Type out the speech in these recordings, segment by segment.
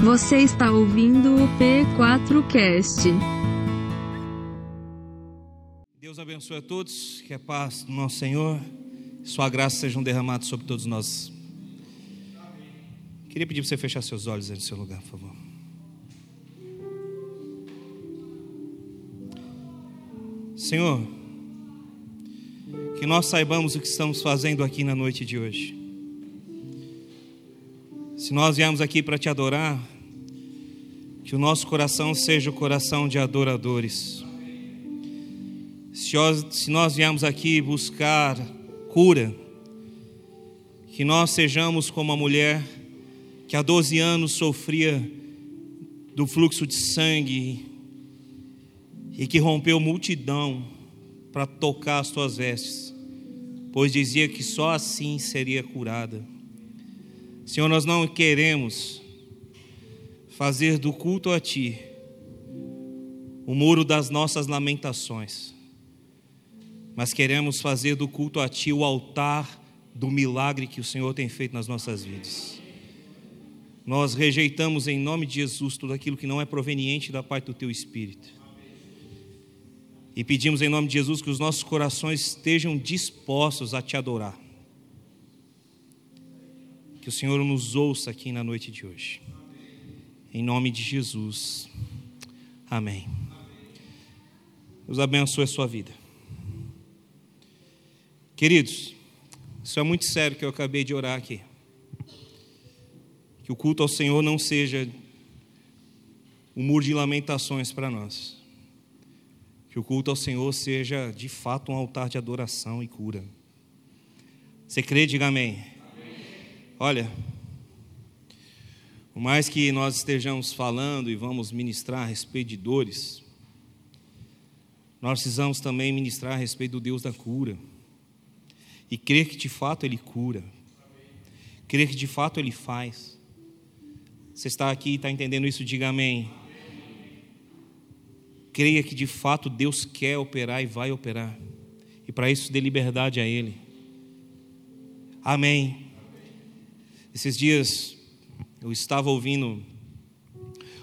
Você está ouvindo o P4Cast. Deus abençoe a todos, que a paz do nosso Senhor, sua graça sejam derramadas sobre todos nós. Queria pedir para você fechar seus olhos aí no seu lugar, por favor. Senhor, que nós saibamos o que estamos fazendo aqui na noite de hoje. Se nós viemos aqui para te adorar, que o nosso coração seja o coração de adoradores. Se nós viemos aqui buscar cura, que nós sejamos como a mulher que há 12 anos sofria do fluxo de sangue e que rompeu multidão para tocar as tuas vestes, pois dizia que só assim seria curada. Senhor, nós não queremos fazer do culto a Ti o muro das nossas lamentações, mas queremos fazer do culto a Ti o altar do milagre que o Senhor tem feito nas nossas vidas. Nós rejeitamos em nome de Jesus tudo aquilo que não é proveniente da parte do Teu Espírito. E pedimos em nome de Jesus que os nossos corações estejam dispostos a Te adorar. Que o Senhor nos ouça aqui na noite de hoje. Em nome de Jesus. Amém. Deus abençoe a sua vida. Queridos, isso é muito sério que eu acabei de orar aqui. Que o culto ao Senhor não seja um muro de lamentações para nós. Que o culto ao Senhor seja de fato um altar de adoração e cura. Você crê? Diga amém. Olha, por mais que nós estejamos falando e vamos ministrar a respeito de dores, nós precisamos também ministrar a respeito do Deus da cura. E crer que de fato Ele cura. Crer que de fato Ele faz. Você está aqui e está entendendo isso? Diga amém. Creia que de fato Deus quer operar e vai operar. E para isso dê liberdade a Ele. Amém. Esses dias eu estava ouvindo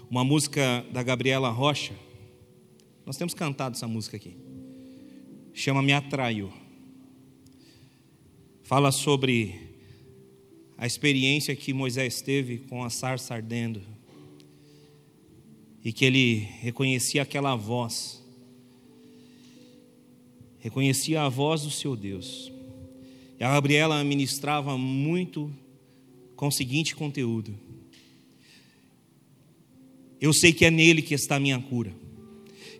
uma música da Gabriela Rocha. Nós temos cantado essa música aqui. Chama Me Atraiu. Fala sobre a experiência que Moisés teve com a sarça ardendo e que ele reconhecia aquela voz, reconhecia a voz do seu Deus. E a Gabriela ministrava muito com o seguinte conteúdo: Eu sei que é nele que está a minha cura,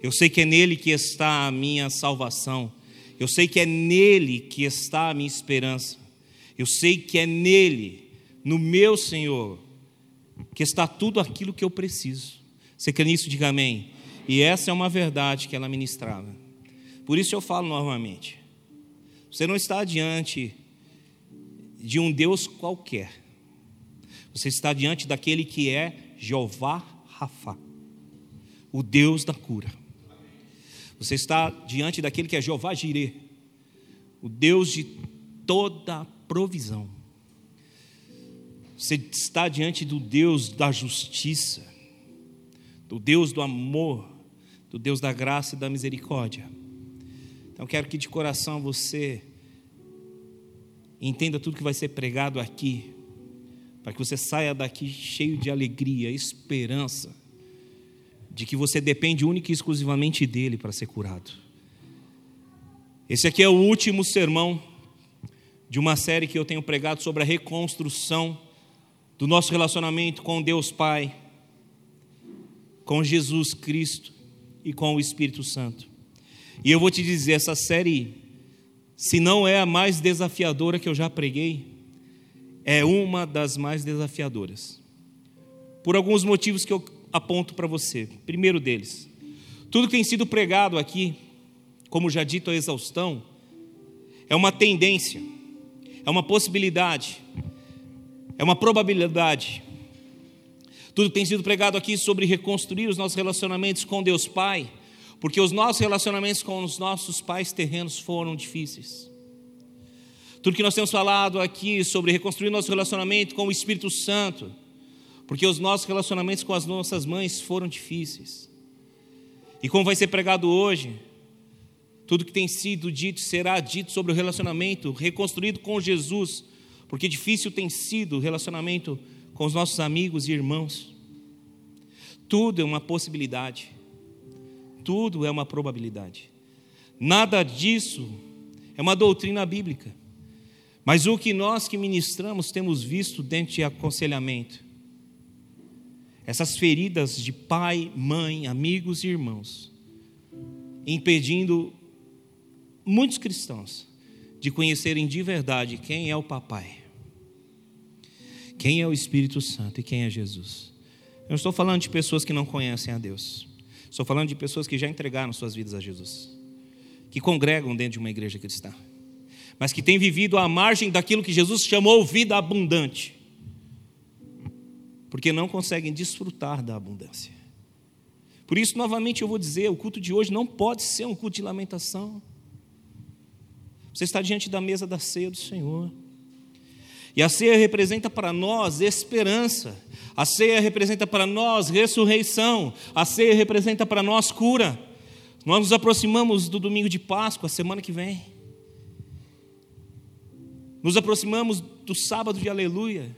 eu sei que é nele que está a minha salvação, eu sei que é nele que está a minha esperança. Eu sei que é nele, no meu Senhor, que está tudo aquilo que eu preciso. Você crê nisso? Diga amém. E essa é uma verdade que ela ministrava. Por isso eu falo novamente. Você não está diante de um Deus qualquer. Você está diante daquele que é Jeová Rafa, o Deus da cura. Você está diante daquele que é Jeová Jireh, o Deus de toda provisão. Você está diante do Deus da justiça, do Deus do amor, do Deus da graça e da misericórdia. Então quero que de coração você entenda tudo que vai ser pregado aqui, para que você saia daqui cheio de alegria, esperança, de que você depende única e exclusivamente dele para ser curado. Esse aqui é o último sermão de uma série que eu tenho pregado sobre a reconstrução do nosso relacionamento com Deus Pai, com Jesus Cristo e com o Espírito Santo. E eu vou te dizer, essa série, se não é a mais desafiadora que eu já preguei, é uma das mais desafiadoras. Por alguns motivos que eu aponto para você. Primeiro deles, tudo que tem sido pregado aqui, como já dito a exaustão, é uma tendência é uma possibilidade, é uma probabilidade. Tudo tem sido pregado aqui sobre reconstruir os nossos relacionamentos com Deus Pai, porque os nossos relacionamentos com os nossos pais terrenos foram difíceis. Tudo que nós temos falado aqui sobre reconstruir nosso relacionamento com o Espírito Santo Porque os nossos relacionamentos com as nossas mães foram difíceis. E como vai ser pregado hoje, tudo que tem sido dito será dito sobre o relacionamento reconstruído com Jesus, porque difícil tem sido o relacionamento com os nossos amigos e irmãos. Tudo é uma possibilidade, tudo é uma probabilidade. Nada disso é uma doutrina bíblica. Mas o que nós que ministramos temos visto dentro de aconselhamento, essas feridas de pai, mãe, amigos e irmãos, impedindo muitos cristãos de conhecerem de verdade quem é o papai, quem é o Espírito Santo e quem é Jesus. Eu não estou falando de pessoas que não conhecem a Deus, estou falando de pessoas que já entregaram suas vidas a Jesus, que congregam dentro de uma igreja cristã mas que tem vivido à margem daquilo que Jesus chamou vida abundante, porque não conseguem desfrutar da abundância. Por isso, novamente, eu vou dizer: o culto de hoje não pode ser um culto de lamentação. Você está diante da mesa da ceia do Senhor. E a ceia representa para nós esperança, a ceia representa para nós ressurreição, a ceia representa para nós cura. Nós nos aproximamos do domingo de Páscoa, semana que vem. Nos aproximamos do sábado de aleluia,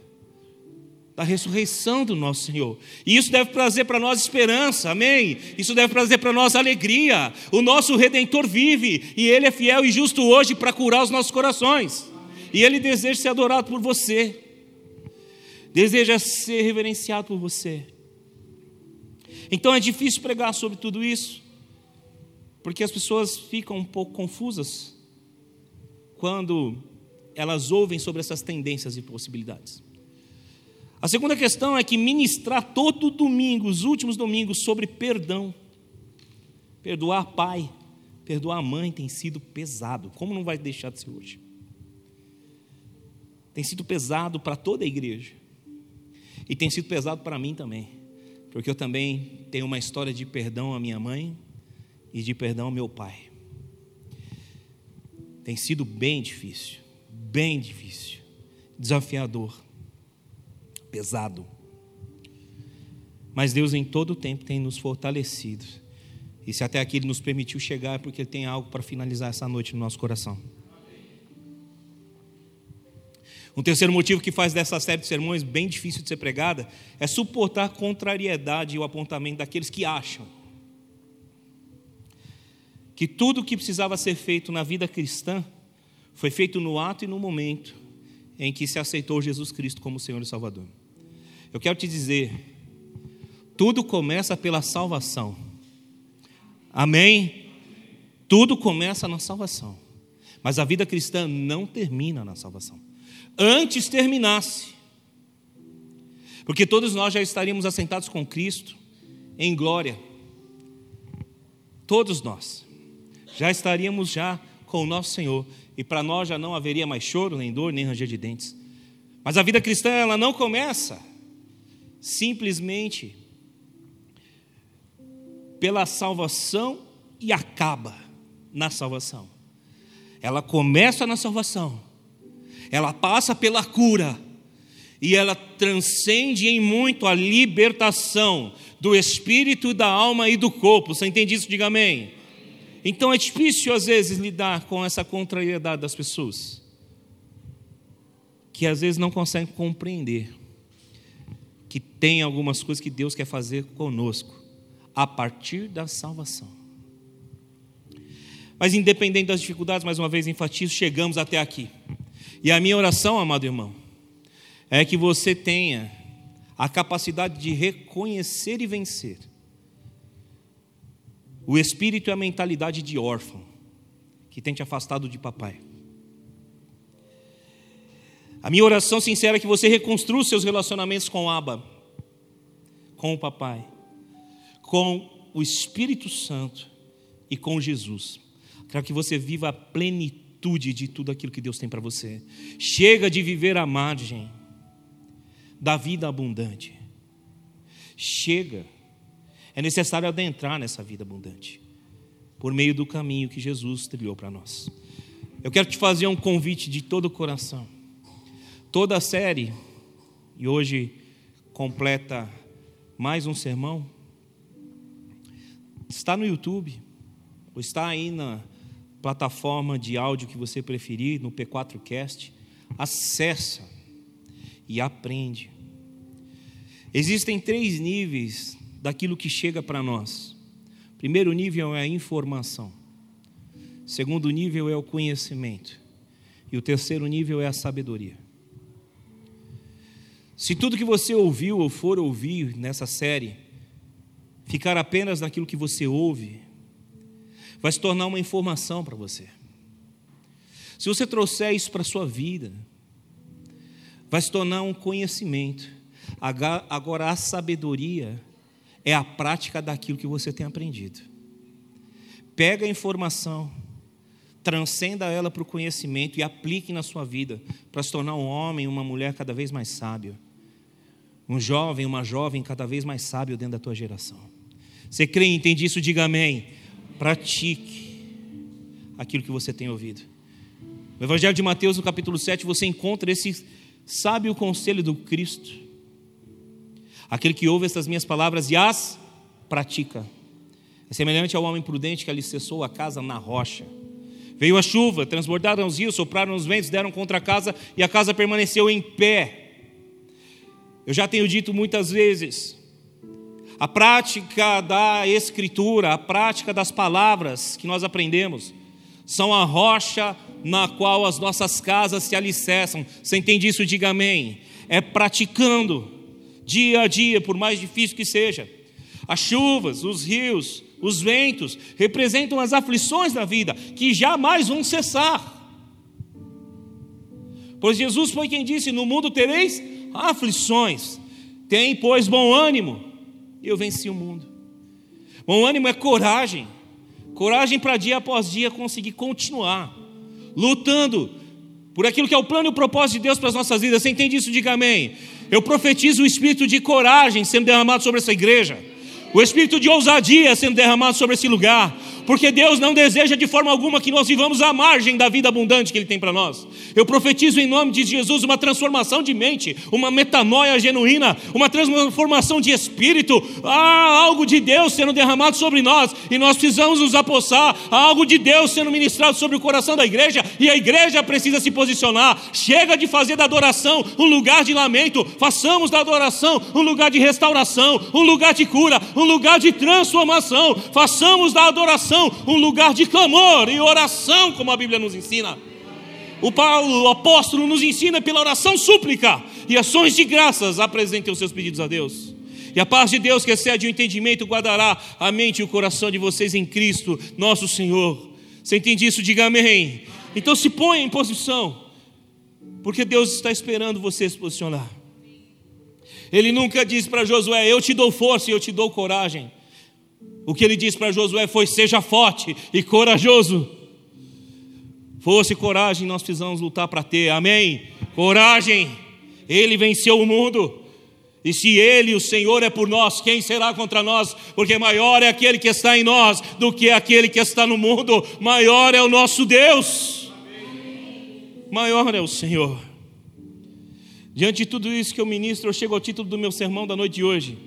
da ressurreição do nosso Senhor. E isso deve trazer para nós esperança, amém? Isso deve trazer para nós alegria. O nosso redentor vive e ele é fiel e justo hoje para curar os nossos corações. E ele deseja ser adorado por você. Deseja ser reverenciado por você. Então é difícil pregar sobre tudo isso, porque as pessoas ficam um pouco confusas quando elas ouvem sobre essas tendências e possibilidades. A segunda questão é que ministrar todo domingo, os últimos domingos, sobre perdão, perdoar pai, perdoar mãe, tem sido pesado. Como não vai deixar de ser hoje? Tem sido pesado para toda a igreja. E tem sido pesado para mim também. Porque eu também tenho uma história de perdão à minha mãe e de perdão ao meu pai. Tem sido bem difícil bem difícil, desafiador, pesado. Mas Deus em todo o tempo tem nos fortalecido. E se até aqui Ele nos permitiu chegar, é porque Ele tem algo para finalizar essa noite no nosso coração. Um terceiro motivo que faz dessa série de sermões bem difícil de ser pregada é suportar contrariedade e o apontamento daqueles que acham que tudo o que precisava ser feito na vida cristã foi feito no ato e no momento em que se aceitou Jesus Cristo como Senhor e Salvador. Eu quero te dizer, tudo começa pela salvação. Amém? Tudo começa na salvação. Mas a vida cristã não termina na salvação. Antes terminasse. Porque todos nós já estaríamos assentados com Cristo em glória. Todos nós já estaríamos já com o nosso Senhor e para nós já não haveria mais choro, nem dor, nem ranger de dentes. Mas a vida cristã, ela não começa simplesmente pela salvação e acaba na salvação. Ela começa na salvação, ela passa pela cura, e ela transcende em muito a libertação do espírito, da alma e do corpo. Você entende isso? Diga amém. Então é difícil às vezes lidar com essa contrariedade das pessoas, que às vezes não conseguem compreender que tem algumas coisas que Deus quer fazer conosco a partir da salvação. Mas independente das dificuldades, mais uma vez enfatizo, chegamos até aqui. E a minha oração, amado irmão, é que você tenha a capacidade de reconhecer e vencer o espírito e a mentalidade de órfão, que tem te afastado de papai. A minha oração sincera é que você reconstrua seus relacionamentos com Abba, com o papai, com o Espírito Santo e com Jesus. Quero que você viva a plenitude de tudo aquilo que Deus tem para você. Chega de viver à margem da vida abundante. Chega é necessário adentrar nessa vida abundante, por meio do caminho que Jesus trilhou para nós. Eu quero te fazer um convite de todo o coração. Toda a série, e hoje completa mais um sermão. Está no YouTube, ou está aí na plataforma de áudio que você preferir, no P4Cast. Acessa e aprende. Existem três níveis daquilo que chega para nós. Primeiro nível é a informação. Segundo nível é o conhecimento. E o terceiro nível é a sabedoria. Se tudo que você ouviu ou for ouvir nessa série ficar apenas naquilo que você ouve, vai se tornar uma informação para você. Se você trouxer isso para a sua vida, vai se tornar um conhecimento. Agora, a sabedoria é a prática daquilo que você tem aprendido. Pega a informação, transcenda ela para o conhecimento e aplique na sua vida para se tornar um homem, uma mulher cada vez mais sábio. Um jovem, uma jovem cada vez mais sábio dentro da tua geração. Você crê e entende isso? Diga amém. Pratique aquilo que você tem ouvido. No Evangelho de Mateus, no capítulo 7, você encontra esse sábio conselho do Cristo. Aquele que ouve estas minhas palavras e as pratica. É semelhante ao homem prudente que alicerçou a casa na rocha. Veio a chuva, transbordaram os rios, sopraram os ventos, deram contra a casa e a casa permaneceu em pé. Eu já tenho dito muitas vezes, a prática da Escritura, a prática das palavras que nós aprendemos, são a rocha na qual as nossas casas se alicerçam. Você entende isso? Diga amém. É praticando, dia a dia, por mais difícil que seja. As chuvas, os rios, os ventos representam as aflições da vida que jamais vão cessar. Pois Jesus foi quem disse: No mundo tereis aflições, tem, pois, bom ânimo. Eu venci o mundo. Bom ânimo é coragem, coragem para dia após dia conseguir continuar lutando por aquilo que é o plano e o propósito de Deus para as nossas vidas. Você entende isso? Diga amém. Eu profetizo o espírito de coragem sendo derramado sobre essa igreja. O espírito de ousadia sendo derramado sobre esse lugar, porque Deus não deseja de forma alguma que nós vivamos à margem da vida abundante que Ele tem para nós. Eu profetizo em nome de Jesus uma transformação de mente, uma metanoia genuína, uma transformação de espírito. Há algo de Deus sendo derramado sobre nós e nós precisamos nos apossar. Há algo de Deus sendo ministrado sobre o coração da igreja e a igreja precisa se posicionar. Chega de fazer da adoração um lugar de lamento, façamos da adoração um lugar de restauração, um lugar de cura, um lugar de transformação. Façamos da adoração um lugar de clamor e oração, como a Bíblia nos ensina. O Paulo, o apóstolo, nos ensina pela oração súplica e ações de graças, apresentem os seus pedidos a Deus. E a paz de Deus, que excede o entendimento, guardará a mente e o coração de vocês em Cristo, nosso Senhor. Você entende isso? Diga amém. Então se ponha em posição, porque Deus está esperando você se posicionar. Ele nunca disse para Josué: Eu te dou força e eu te dou coragem. O que ele disse para Josué foi: Seja forte e corajoso. Força e coragem nós precisamos lutar para ter, amém? Coragem, ele venceu o mundo. E se Ele, o Senhor, é por nós, quem será contra nós? Porque maior é aquele que está em nós do que aquele que está no mundo, maior é o nosso Deus, maior é o Senhor. Diante de tudo isso que eu ministro, eu chego ao título do meu sermão da noite de hoje.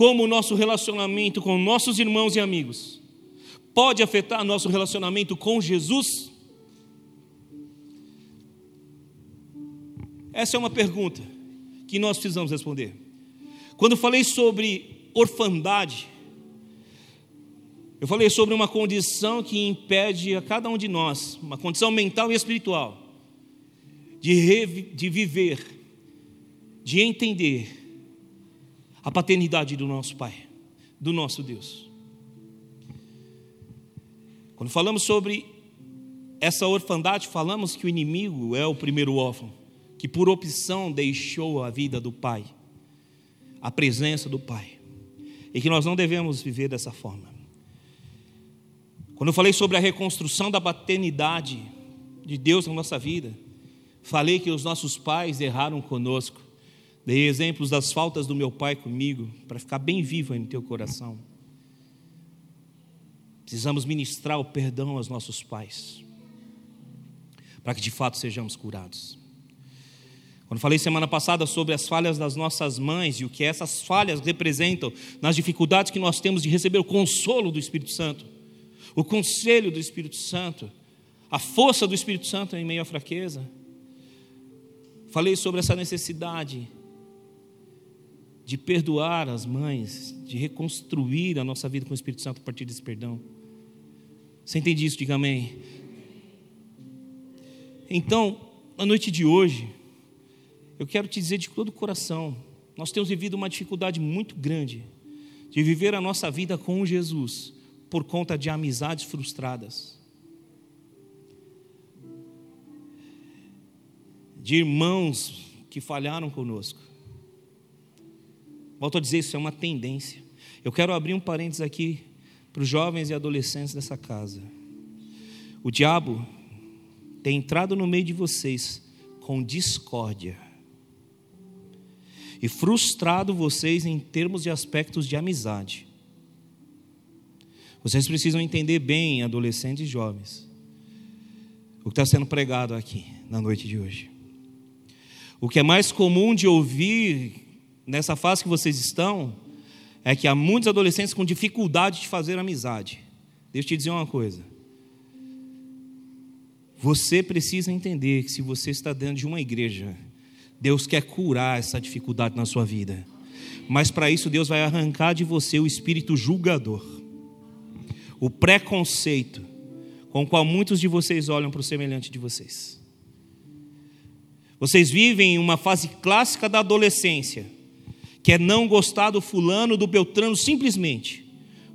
Como o nosso relacionamento com nossos irmãos e amigos pode afetar nosso relacionamento com Jesus? Essa é uma pergunta que nós precisamos responder. Quando falei sobre orfandade, eu falei sobre uma condição que impede a cada um de nós, uma condição mental e espiritual, de, de viver de entender a paternidade do nosso Pai, do nosso Deus. Quando falamos sobre essa orfandade, falamos que o inimigo é o primeiro órfão, que por opção deixou a vida do Pai, a presença do Pai, e que nós não devemos viver dessa forma. Quando eu falei sobre a reconstrução da paternidade de Deus na nossa vida, falei que os nossos pais erraram conosco, Dei exemplos das faltas do meu pai comigo, para ficar bem vivo aí no teu coração. Precisamos ministrar o perdão aos nossos pais, para que de fato sejamos curados. Quando falei semana passada sobre as falhas das nossas mães e o que essas falhas representam nas dificuldades que nós temos de receber o consolo do Espírito Santo, o conselho do Espírito Santo, a força do Espírito Santo em meio à fraqueza. Falei sobre essa necessidade de perdoar as mães, de reconstruir a nossa vida com o Espírito Santo a partir desse perdão. Você entende isso? Diga amém. Então, na noite de hoje, eu quero te dizer de todo o coração: nós temos vivido uma dificuldade muito grande de viver a nossa vida com Jesus por conta de amizades frustradas, de irmãos que falharam conosco. Volto a dizer, isso é uma tendência. Eu quero abrir um parênteses aqui para os jovens e adolescentes dessa casa. O diabo tem entrado no meio de vocês com discórdia e frustrado vocês em termos de aspectos de amizade. Vocês precisam entender bem, adolescentes e jovens, o que está sendo pregado aqui na noite de hoje. O que é mais comum de ouvir nessa fase que vocês estão é que há muitos adolescentes com dificuldade de fazer amizade. Deixa eu te dizer uma coisa. Você precisa entender que se você está dentro de uma igreja Deus quer curar essa dificuldade na sua vida. Mas para isso, Deus vai arrancar de você o espírito julgador, o preconceito com o qual muitos de vocês olham para o semelhante de vocês. Vocês vivem uma fase clássica da adolescência, que é não gostar do fulano, do Beltrano, simplesmente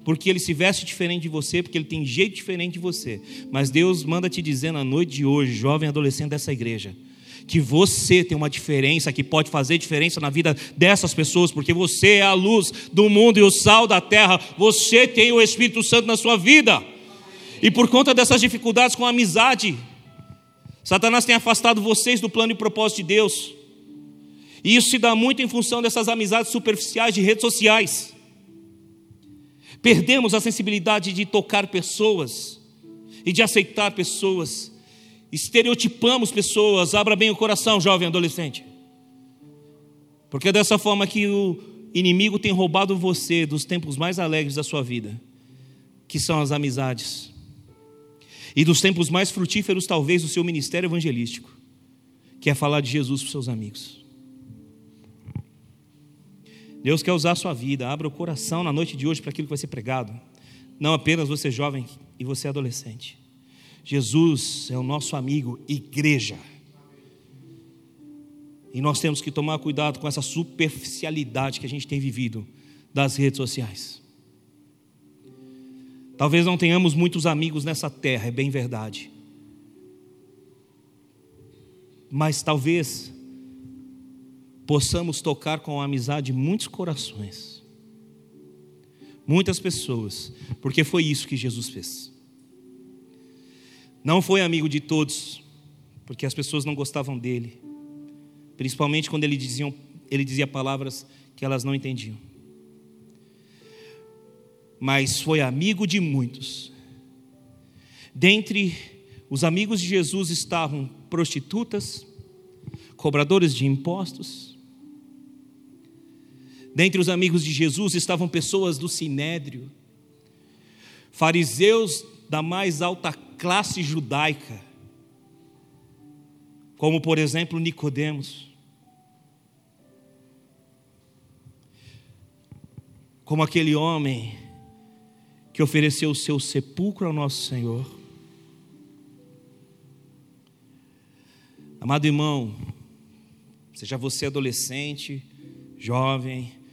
porque ele se veste diferente de você, porque ele tem jeito diferente de você. Mas Deus manda te dizer na noite de hoje, jovem adolescente dessa igreja, que você tem uma diferença, que pode fazer diferença na vida dessas pessoas, porque você é a luz do mundo e o sal da terra, você tem o Espírito Santo na sua vida. E por conta dessas dificuldades com a amizade, Satanás tem afastado vocês do plano e propósito de Deus. E isso se dá muito em função dessas amizades superficiais de redes sociais. Perdemos a sensibilidade de tocar pessoas e de aceitar pessoas estereotipamos pessoas. Abra bem o coração, jovem adolescente. Porque é dessa forma que o inimigo tem roubado você dos tempos mais alegres da sua vida, que são as amizades, e dos tempos mais frutíferos, talvez, do seu ministério evangelístico, que é falar de Jesus para os seus amigos. Deus quer usar a sua vida, abra o coração na noite de hoje para aquilo que vai ser pregado, não apenas você jovem e você adolescente. Jesus é o nosso amigo, igreja. E nós temos que tomar cuidado com essa superficialidade que a gente tem vivido das redes sociais. Talvez não tenhamos muitos amigos nessa terra, é bem verdade. Mas talvez possamos tocar com a amizade muitos corações, muitas pessoas, porque foi isso que Jesus fez. Não foi amigo de todos, porque as pessoas não gostavam dele, principalmente quando ele, diziam, ele dizia palavras que elas não entendiam. Mas foi amigo de muitos. Dentre os amigos de Jesus estavam prostitutas, cobradores de impostos. Dentre os amigos de Jesus estavam pessoas do sinédrio, fariseus da mais alta classe judaica, como por exemplo Nicodemos, como aquele homem que ofereceu o seu sepulcro ao nosso Senhor. Amado irmão, seja você adolescente, jovem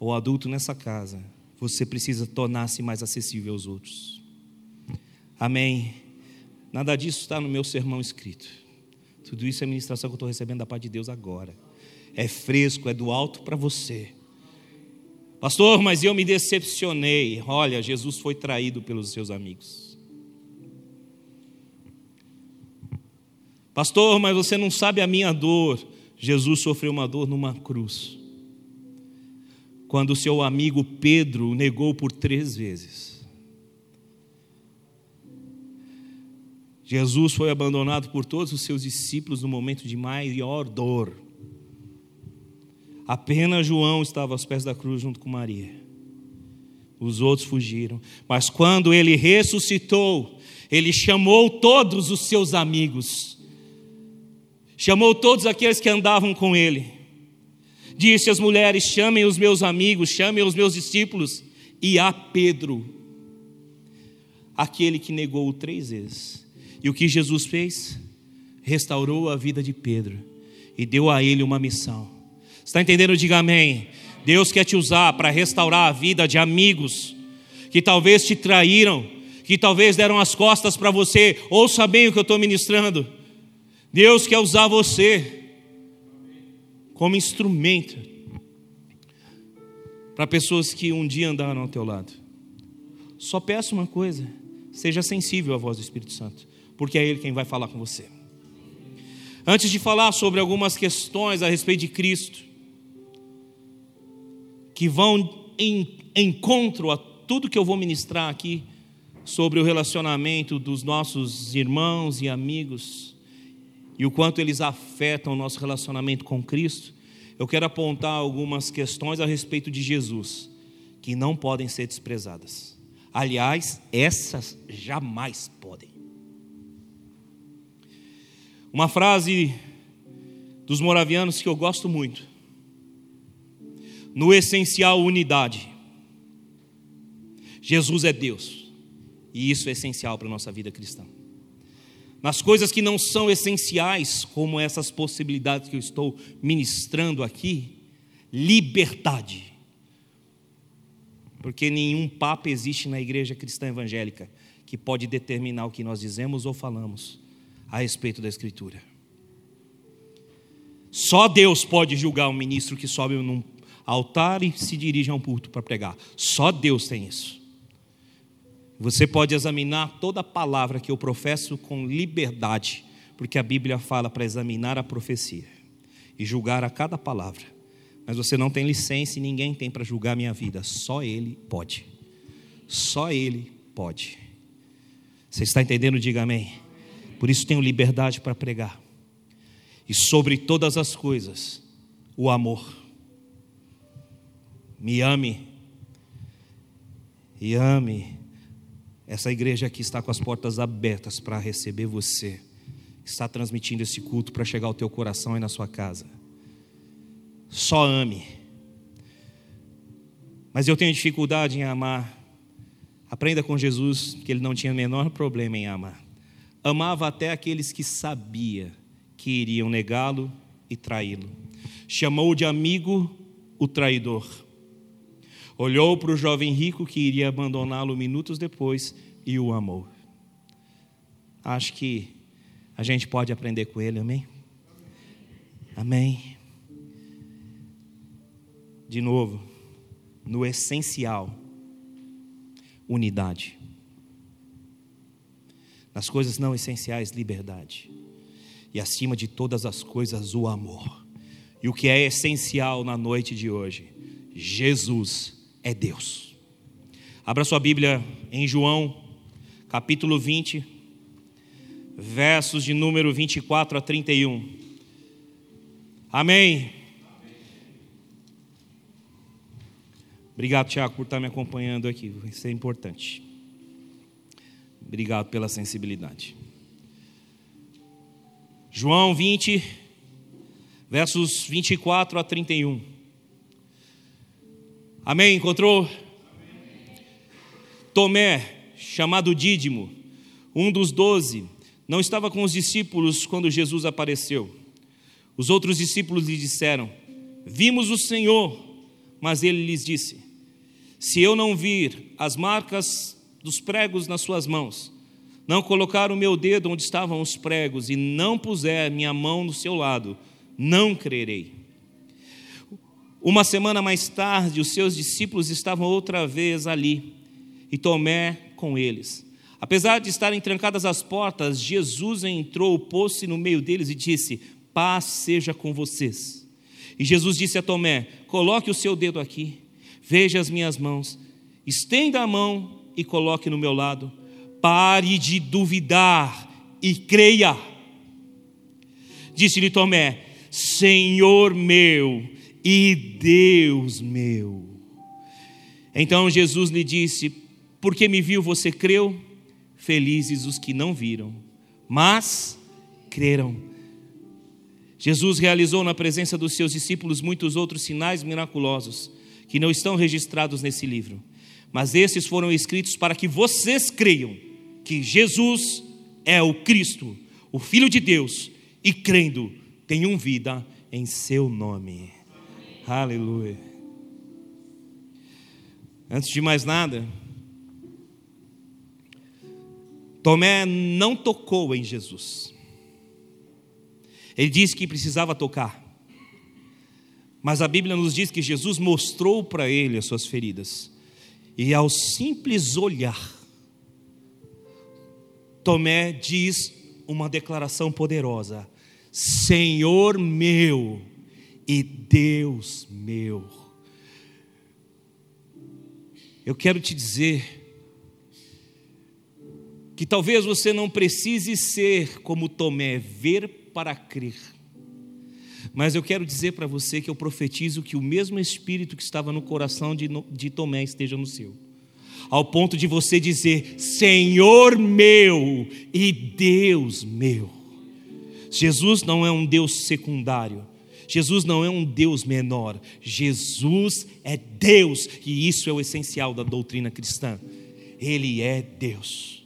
ou adulto nessa casa, você precisa tornar-se mais acessível aos outros. Amém. Nada disso está no meu sermão escrito. Tudo isso é ministração que eu estou recebendo da parte de Deus agora. É fresco, é do alto para você. Pastor, mas eu me decepcionei. Olha, Jesus foi traído pelos seus amigos. Pastor, mas você não sabe a minha dor. Jesus sofreu uma dor numa cruz. Quando seu amigo Pedro o negou por três vezes. Jesus foi abandonado por todos os seus discípulos no momento de maior dor. Apenas João estava aos pés da cruz junto com Maria. Os outros fugiram. Mas quando ele ressuscitou, ele chamou todos os seus amigos, chamou todos aqueles que andavam com ele. Disse às mulheres: chamem os meus amigos, chamem os meus discípulos, e a Pedro, aquele que negou três vezes. E o que Jesus fez? Restaurou a vida de Pedro e deu a ele uma missão. Está entendendo? Diga amém. Deus quer te usar para restaurar a vida de amigos que talvez te traíram, que talvez deram as costas para você. Ouça bem o que eu estou ministrando. Deus quer usar você como instrumento para pessoas que um dia andaram ao teu lado. Só peço uma coisa: seja sensível à voz do Espírito Santo, porque é Ele quem vai falar com você. Antes de falar sobre algumas questões a respeito de Cristo, que vão em encontro a tudo que eu vou ministrar aqui sobre o relacionamento dos nossos irmãos e amigos e o quanto eles afetam o nosso relacionamento com Cristo, eu quero apontar algumas questões a respeito de Jesus que não podem ser desprezadas. Aliás, essas jamais podem. Uma frase dos moravianos que eu gosto muito no essencial unidade. Jesus é Deus, e isso é essencial para a nossa vida cristã. Nas coisas que não são essenciais, como essas possibilidades que eu estou ministrando aqui, liberdade. Porque nenhum papa existe na igreja cristã evangélica que pode determinar o que nós dizemos ou falamos a respeito da Escritura. Só Deus pode julgar um ministro que sobe num altar e se dirige a um púlpito para pregar. Só Deus tem isso. Você pode examinar toda palavra que eu professo com liberdade, porque a Bíblia fala para examinar a profecia e julgar a cada palavra. Mas você não tem licença e ninguém tem para julgar a minha vida, só Ele pode. Só Ele pode. Você está entendendo? Diga amém. Por isso tenho liberdade para pregar. E sobre todas as coisas, o amor me ame. E ame. Essa igreja aqui está com as portas abertas para receber você. Está transmitindo esse culto para chegar ao teu coração e na sua casa. Só ame. Mas eu tenho dificuldade em amar. Aprenda com Jesus que ele não tinha o menor problema em amar. Amava até aqueles que sabia que iriam negá-lo e traí-lo. Chamou de amigo o traidor olhou para o jovem rico que iria abandoná-lo minutos depois e o amou. Acho que a gente pode aprender com ele, amém? Amém. De novo, no essencial, unidade. Nas coisas não essenciais, liberdade. E acima de todas as coisas, o amor. E o que é essencial na noite de hoje? Jesus é Deus. Abra sua Bíblia em João, capítulo 20, versos de número 24 a 31. Amém. Obrigado, Tiago, por estar me acompanhando aqui. Isso é importante. Obrigado pela sensibilidade. João 20, versos 24 a 31. Amém? Encontrou? Tomé, chamado Dídimo, um dos doze, não estava com os discípulos quando Jesus apareceu. Os outros discípulos lhe disseram: Vimos o Senhor. Mas ele lhes disse: Se eu não vir as marcas dos pregos nas suas mãos, não colocar o meu dedo onde estavam os pregos e não puser minha mão no seu lado, não crerei. Uma semana mais tarde, os seus discípulos estavam outra vez ali e Tomé com eles. Apesar de estarem trancadas as portas, Jesus entrou, pôs-se no meio deles e disse: Paz seja com vocês. E Jesus disse a Tomé: Coloque o seu dedo aqui, veja as minhas mãos, estenda a mão e coloque no meu lado. Pare de duvidar e creia. Disse-lhe Tomé: Senhor meu e Deus meu. Então Jesus lhe disse: Porque me viu, você creu? Felizes os que não viram, mas creram. Jesus realizou na presença dos seus discípulos muitos outros sinais miraculosos que não estão registrados nesse livro, mas esses foram escritos para que vocês creiam que Jesus é o Cristo, o Filho de Deus, e crendo, tenham vida em seu nome. Aleluia. Antes de mais nada, Tomé não tocou em Jesus. Ele disse que precisava tocar. Mas a Bíblia nos diz que Jesus mostrou para ele as suas feridas. E ao simples olhar, Tomé diz uma declaração poderosa: Senhor meu e Deus meu. Eu quero te dizer que talvez você não precise ser como Tomé, ver para crer. Mas eu quero dizer para você que eu profetizo que o mesmo Espírito que estava no coração de, de Tomé esteja no seu. Ao ponto de você dizer: Senhor meu e Deus meu. Jesus não é um Deus secundário. Jesus não é um Deus menor. Jesus é Deus, e isso é o essencial da doutrina cristã. Ele é Deus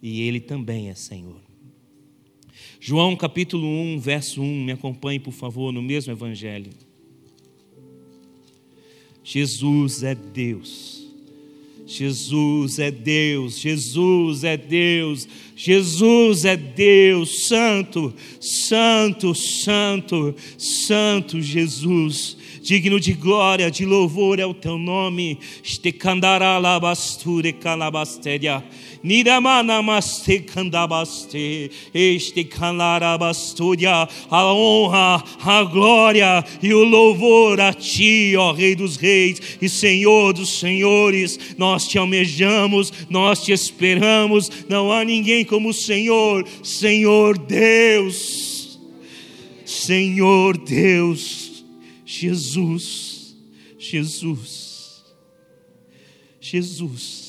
e ele também é Senhor. João capítulo 1, verso 1, me acompanhe por favor no mesmo evangelho. Jesus é Deus. Jesus é Deus, Jesus é Deus, Jesus é Deus, Santo, Santo, Santo, Santo Jesus, digno de glória, de louvor é o teu nome. Este candará labasture calabasteria. Nidamanamaste candabaste, este canarabasturia, a honra, a glória e o louvor a ti, ó Rei dos Reis e Senhor dos Senhores. Nós te almejamos, nós te esperamos. Não há ninguém como o Senhor, Senhor Deus, Senhor Deus, Jesus, Jesus, Jesus.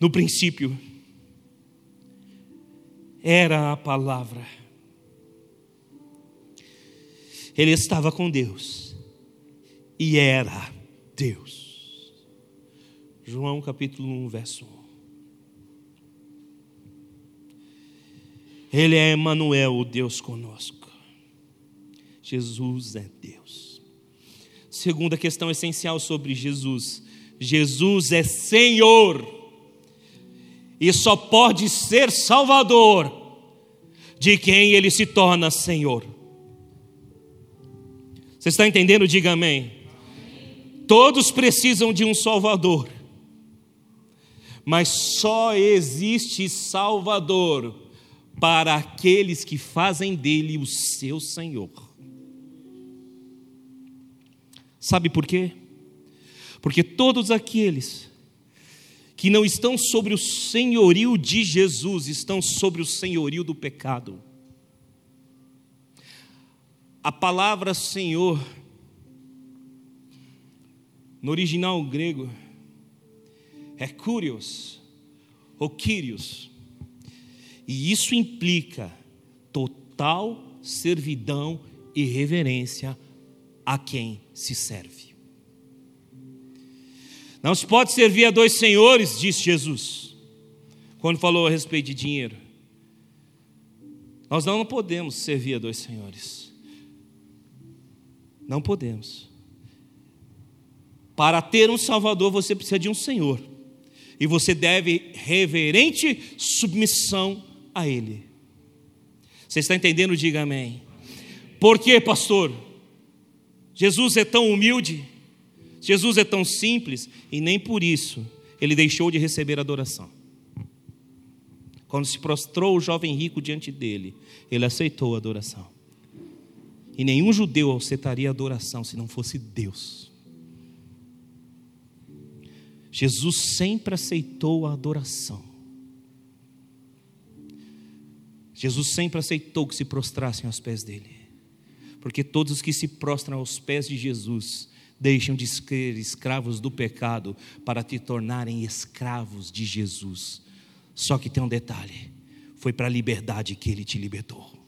No princípio, era a palavra. Ele estava com Deus e era Deus. João capítulo 1, verso 1. Ele é Emmanuel, o Deus conosco. Jesus é Deus. Segunda questão essencial sobre Jesus: Jesus é Senhor e só pode ser Salvador de quem ele se torna Senhor. Você está entendendo? Diga amém. Todos precisam de um Salvador, mas só existe Salvador para aqueles que fazem dele o seu Senhor. Sabe por quê? Porque todos aqueles que não estão sobre o senhorio de Jesus, estão sobre o senhorio do pecado. A palavra Senhor, no original grego, é Curios ou Kyrios, e isso implica total servidão e reverência a quem se serve. Não se pode servir a dois senhores, disse Jesus, quando falou a respeito de dinheiro. Nós não podemos servir a dois senhores. Não podemos. Para ter um Salvador, você precisa de um Senhor. E você deve reverente submissão a Ele. Você está entendendo? Diga amém. Por quê, pastor? Jesus é tão humilde. Jesus é tão simples e nem por isso ele deixou de receber adoração. Quando se prostrou o jovem rico diante dele, ele aceitou a adoração. E nenhum judeu aceitaria adoração se não fosse Deus. Jesus sempre aceitou a adoração. Jesus sempre aceitou que se prostrassem aos pés dele. Porque todos os que se prostram aos pés de Jesus deixam de ser escravos do pecado para te tornarem escravos de Jesus. Só que tem um detalhe: foi para a liberdade que ele te libertou.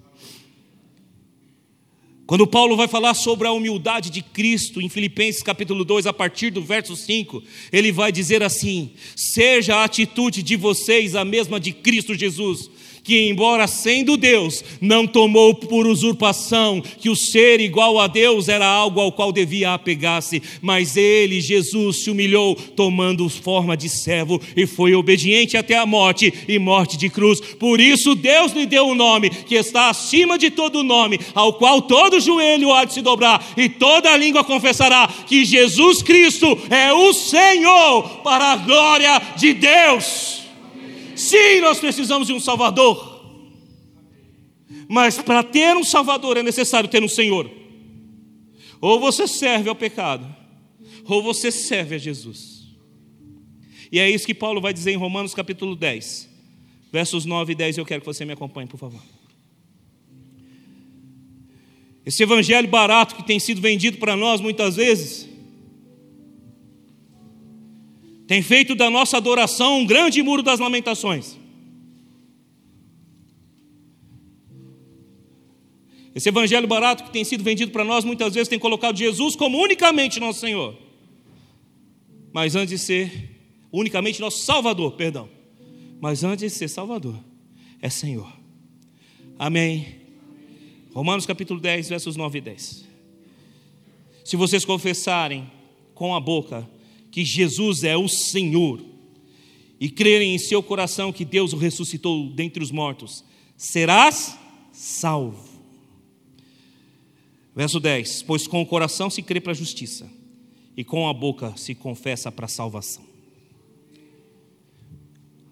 Quando Paulo vai falar sobre a humildade de Cristo em Filipenses capítulo 2, a partir do verso 5, ele vai dizer assim: Seja a atitude de vocês a mesma de Cristo Jesus, que, embora sendo Deus, não tomou por usurpação que o ser igual a Deus era algo ao qual devia apegar-se, mas ele, Jesus, se humilhou, tomando forma de servo e foi obediente até a morte e morte de cruz. Por isso, Deus lhe deu um nome que está acima de todo nome, ao qual todo joelho há de se dobrar e toda língua confessará que Jesus Cristo é o Senhor, para a glória de Deus. Sim, nós precisamos de um Salvador. Mas para ter um Salvador é necessário ter um Senhor. Ou você serve ao pecado, ou você serve a Jesus. E é isso que Paulo vai dizer em Romanos capítulo 10, versos 9 e 10. Eu quero que você me acompanhe, por favor. Esse evangelho barato que tem sido vendido para nós muitas vezes, tem feito da nossa adoração um grande muro das lamentações. Esse evangelho barato que tem sido vendido para nós muitas vezes tem colocado Jesus como unicamente nosso Senhor. Mas antes de ser unicamente nosso Salvador, perdão. Mas antes de ser Salvador, é Senhor. Amém. Romanos capítulo 10, versos 9 e 10. Se vocês confessarem com a boca que Jesus é o Senhor e crerem em seu coração que Deus o ressuscitou dentre os mortos, serás salvo. Verso 10: Pois com o coração se crê para a justiça, e com a boca se confessa para a salvação.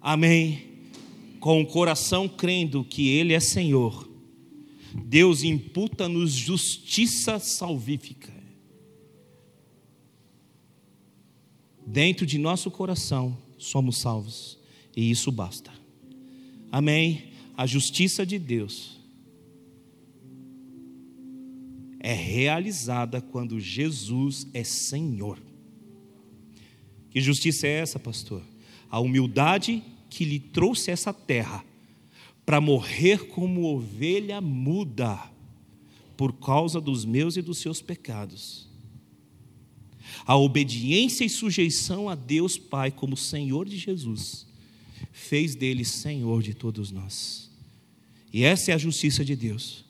Amém. Com o coração crendo que Ele é Senhor, Deus imputa-nos justiça salvífica. Dentro de nosso coração somos salvos, e isso basta. Amém? A justiça de Deus é realizada quando Jesus é Senhor. Que justiça é essa, pastor? A humildade que lhe trouxe essa terra para morrer como ovelha muda por causa dos meus e dos seus pecados a obediência e sujeição a Deus Pai como Senhor de Jesus fez dele Senhor de todos nós. E essa é a justiça de Deus.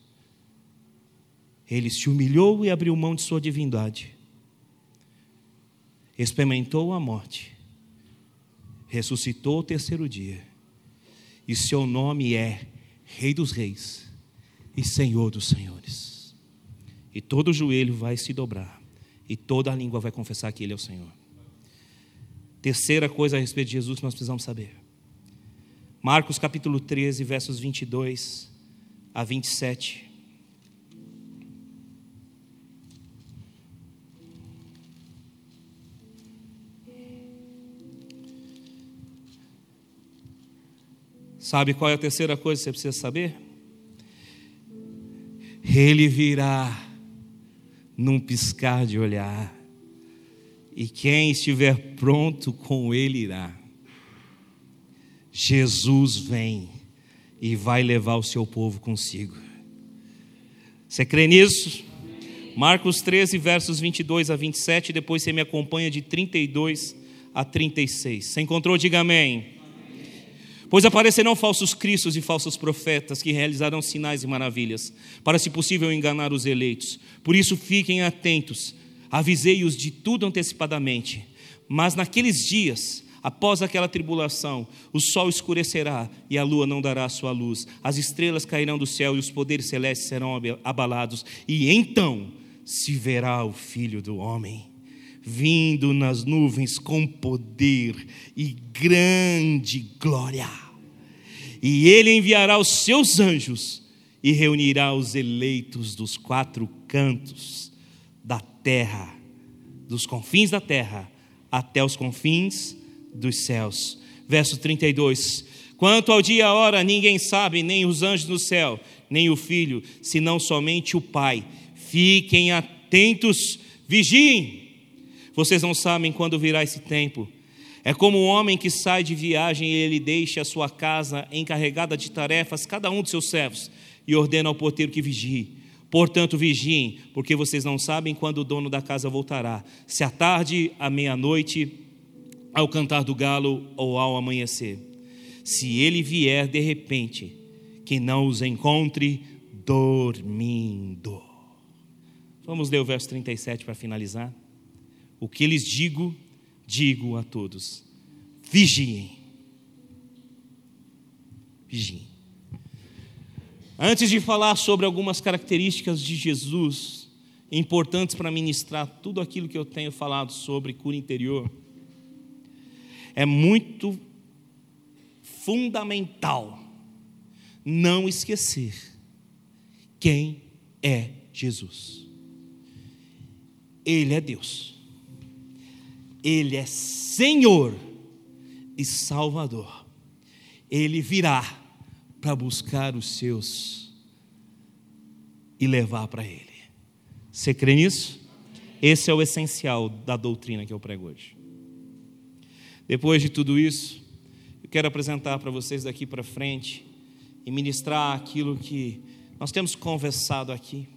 Ele se humilhou e abriu mão de sua divindade. Experimentou a morte. Ressuscitou ao terceiro dia. E seu nome é Rei dos Reis e Senhor dos Senhores. E todo joelho vai se dobrar e toda a língua vai confessar que Ele é o Senhor. Terceira coisa a respeito de Jesus que nós precisamos saber. Marcos capítulo 13, versos 22 a 27. Sabe qual é a terceira coisa que você precisa saber? Ele virá num piscar de olhar. E quem estiver pronto com ele irá. Jesus vem e vai levar o seu povo consigo. Você crê nisso? Marcos 13, versos 22 a 27, depois você me acompanha de 32 a 36. Você encontrou? Diga amém. Pois aparecerão falsos cristos e falsos profetas que realizarão sinais e maravilhas, para, se possível, enganar os eleitos. Por isso, fiquem atentos, avisei-os de tudo antecipadamente. Mas naqueles dias, após aquela tribulação, o sol escurecerá e a lua não dará sua luz, as estrelas cairão do céu e os poderes celestes serão abalados, e então se verá o Filho do Homem vindo nas nuvens com poder e grande glória. E ele enviará os seus anjos e reunirá os eleitos dos quatro cantos da terra, dos confins da terra até os confins dos céus. Verso 32. Quanto ao dia e a hora, ninguém sabe, nem os anjos no céu, nem o filho, senão somente o Pai Fiquem atentos, vigiem. Vocês não sabem quando virá esse tempo. É como um homem que sai de viagem e ele deixa a sua casa encarregada de tarefas, cada um de seus servos, e ordena ao porteiro que vigie. Portanto, vigiem, porque vocês não sabem quando o dono da casa voltará, se à tarde, à meia-noite, ao cantar do galo ou ao amanhecer. Se ele vier de repente, que não os encontre dormindo. Vamos ler o verso 37 para finalizar. O que lhes digo, digo a todos: vigiem. Vigiem. Antes de falar sobre algumas características de Jesus, importantes para ministrar tudo aquilo que eu tenho falado sobre cura interior, é muito fundamental não esquecer quem é Jesus. Ele é Deus, Ele é Senhor e Salvador. Ele virá para buscar os seus e levar para Ele. Você crê nisso? Esse é o essencial da doutrina que eu prego hoje. Depois de tudo isso, eu quero apresentar para vocês daqui para frente e ministrar aquilo que nós temos conversado aqui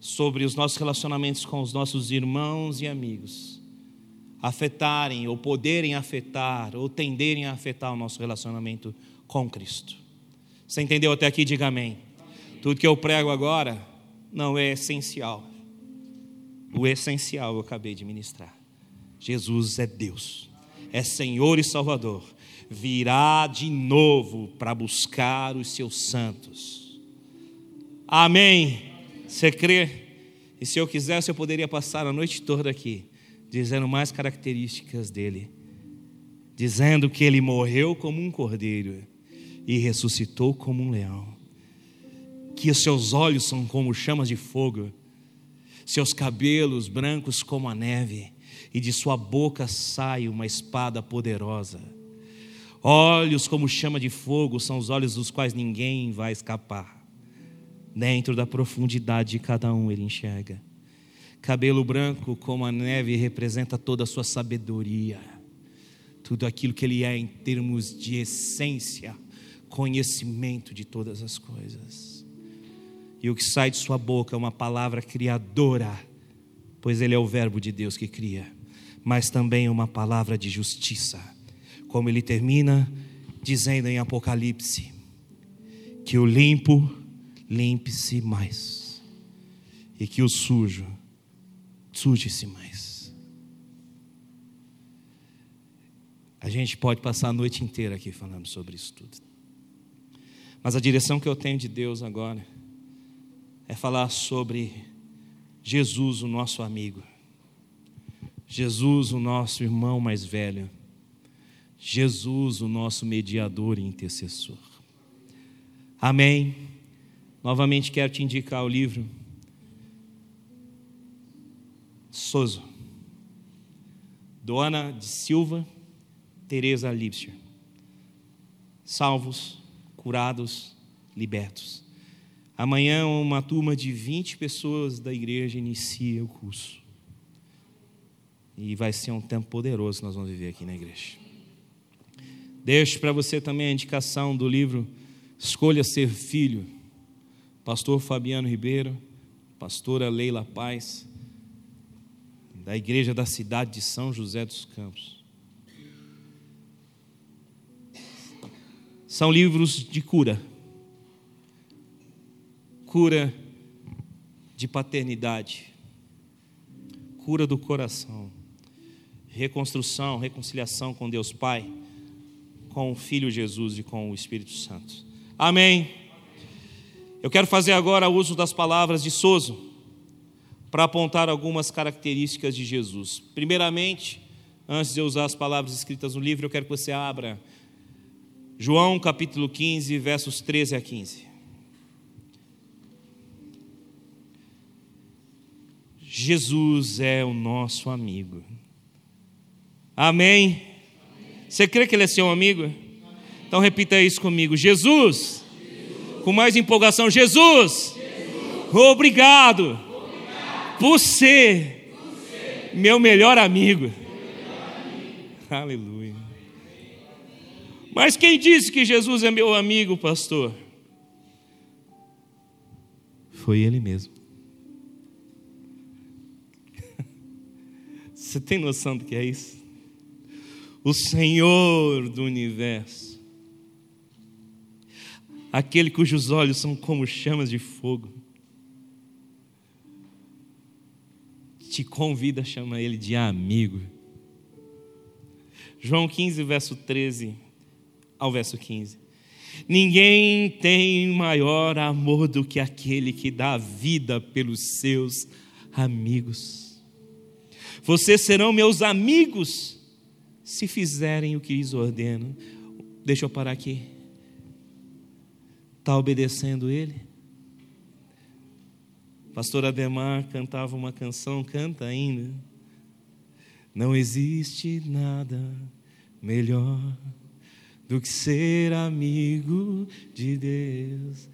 sobre os nossos relacionamentos com os nossos irmãos e amigos afetarem ou poderem afetar ou tenderem a afetar o nosso relacionamento com Cristo. Você entendeu até aqui? Diga amém. Tudo que eu prego agora não é essencial. O essencial eu acabei de ministrar. Jesus é Deus, é Senhor e Salvador. Virá de novo para buscar os seus santos. Amém. Você crê? E se eu quisesse, eu poderia passar a noite toda aqui dizendo mais características dele, dizendo que ele morreu como um cordeiro e ressuscitou como um leão, que os seus olhos são como chamas de fogo, seus cabelos brancos como a neve, e de sua boca sai uma espada poderosa. Olhos como chama de fogo são os olhos dos quais ninguém vai escapar. Dentro da profundidade de cada um ele enxerga. Cabelo branco como a neve representa toda a sua sabedoria, tudo aquilo que ele é em termos de essência, conhecimento de todas as coisas. E o que sai de sua boca é uma palavra criadora, pois ele é o Verbo de Deus que cria, mas também uma palavra de justiça, como ele termina dizendo em Apocalipse: que o limpo limpe-se mais, e que o sujo suje-se mais. A gente pode passar a noite inteira aqui falando sobre isso tudo. Mas a direção que eu tenho de Deus agora é falar sobre Jesus, o nosso amigo. Jesus, o nosso irmão mais velho. Jesus, o nosso mediador e intercessor. Amém. Novamente quero te indicar o livro Soso, Doana de Silva, Teresa Lipscher. Salvos, curados, libertos. Amanhã uma turma de 20 pessoas da igreja inicia o curso. E vai ser um tempo poderoso que nós vamos viver aqui na igreja. Deixo para você também a indicação do livro Escolha Ser Filho, pastor Fabiano Ribeiro, pastora Leila Paz da igreja da cidade de São José dos Campos. São livros de cura. Cura de paternidade. Cura do coração. Reconstrução, reconciliação com Deus Pai, com o Filho Jesus e com o Espírito Santo. Amém. Eu quero fazer agora uso das palavras de Soso para apontar algumas características de Jesus. Primeiramente, antes de eu usar as palavras escritas no livro, eu quero que você abra João capítulo 15, versos 13 a 15. Jesus é o nosso amigo. Amém? Você crê que Ele é seu amigo? Então repita isso comigo: Jesus, com mais empolgação, Jesus Obrigado, por ser meu melhor amigo. Aleluia. Mas quem disse que Jesus é meu amigo, pastor? Foi ele mesmo. Você tem noção do que é isso? O Senhor do universo, aquele cujos olhos são como chamas de fogo, te convida a chamar ele de amigo. João 15, verso 13 ao verso 15. Ninguém tem maior amor do que aquele que dá vida pelos seus amigos. Vocês serão meus amigos se fizerem o que lhes ordeno. Deixa eu parar aqui. Está obedecendo ele? Pastor Ademar cantava uma canção, canta ainda. Não existe nada melhor do que ser amigo de Deus,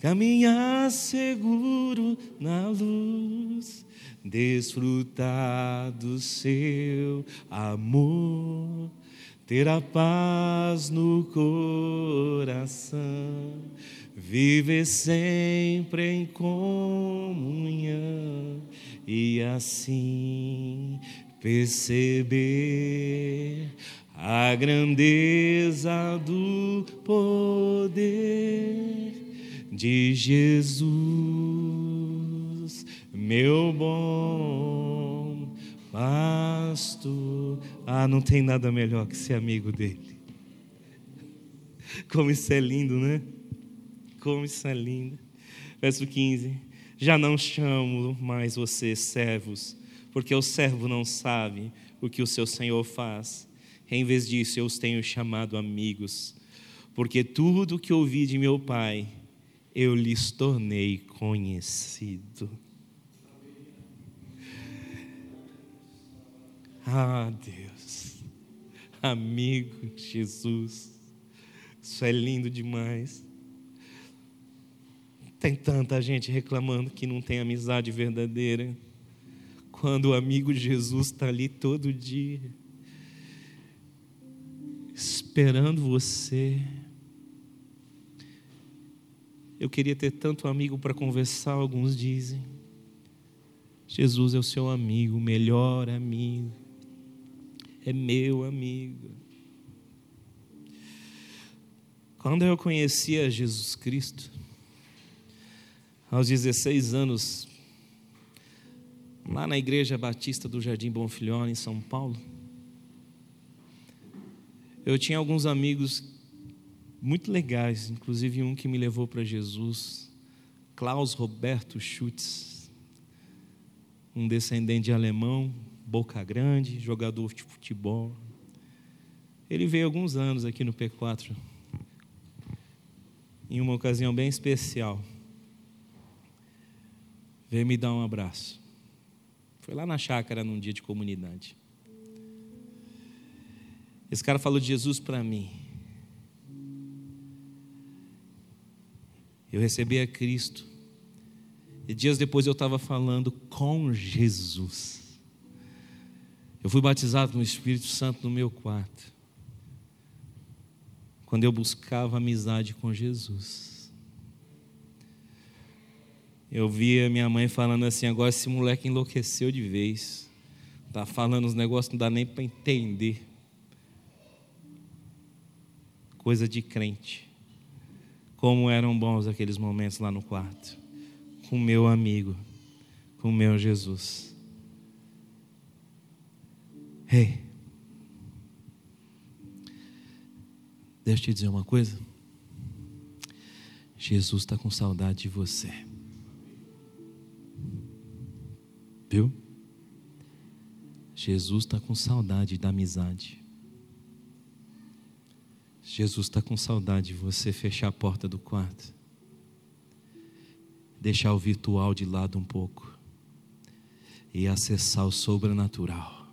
caminhar seguro na luz desfrutar do seu amor, ter a paz no coração, viver sempre em comunhão e assim perceber a grandeza do poder de Jesus meu bom pastor. Ah, não tem nada melhor que ser amigo dele. Como isso é lindo, né? Como isso é lindo. Verso 15: Já não chamo mais vocês servos, porque o servo não sabe o que o seu senhor faz. Em vez disso, eu os tenho chamado amigos, porque tudo que ouvi de meu pai, eu lhes tornei conhecido. Ah, Deus, amigo Jesus, isso é lindo demais. Tem tanta gente reclamando que não tem amizade verdadeira, quando o amigo Jesus está ali todo dia, esperando você. Eu queria ter tanto amigo para conversar, alguns dizem. Jesus é o seu amigo, melhor amigo é meu amigo. Quando eu conhecia Jesus Cristo, aos 16 anos, lá na Igreja Batista do Jardim Bonfilhone, em São Paulo, eu tinha alguns amigos muito legais, inclusive um que me levou para Jesus, Klaus Roberto Schutz, um descendente de alemão, boca grande, jogador de futebol. Ele veio alguns anos aqui no P4, em uma ocasião bem especial. Veio me dar um abraço. Foi lá na chácara num dia de comunidade. Esse cara falou de Jesus para mim. Eu recebi a Cristo. E dias depois eu estava falando com Jesus. Eu fui batizado no Espírito Santo no meu quarto. Quando eu buscava amizade com Jesus. Eu via minha mãe falando assim: agora esse moleque enlouqueceu de vez. Tá falando os negócios, não dá nem para entender. Coisa de crente. Como eram bons aqueles momentos lá no quarto. Com meu amigo, com meu Jesus. Ei, deixa eu te dizer uma coisa. Jesus está com saudade de você. Viu? Jesus está com saudade da amizade. Jesus está com saudade de você fechar a porta do quarto, deixar o virtual de lado um pouco e acessar o sobrenatural.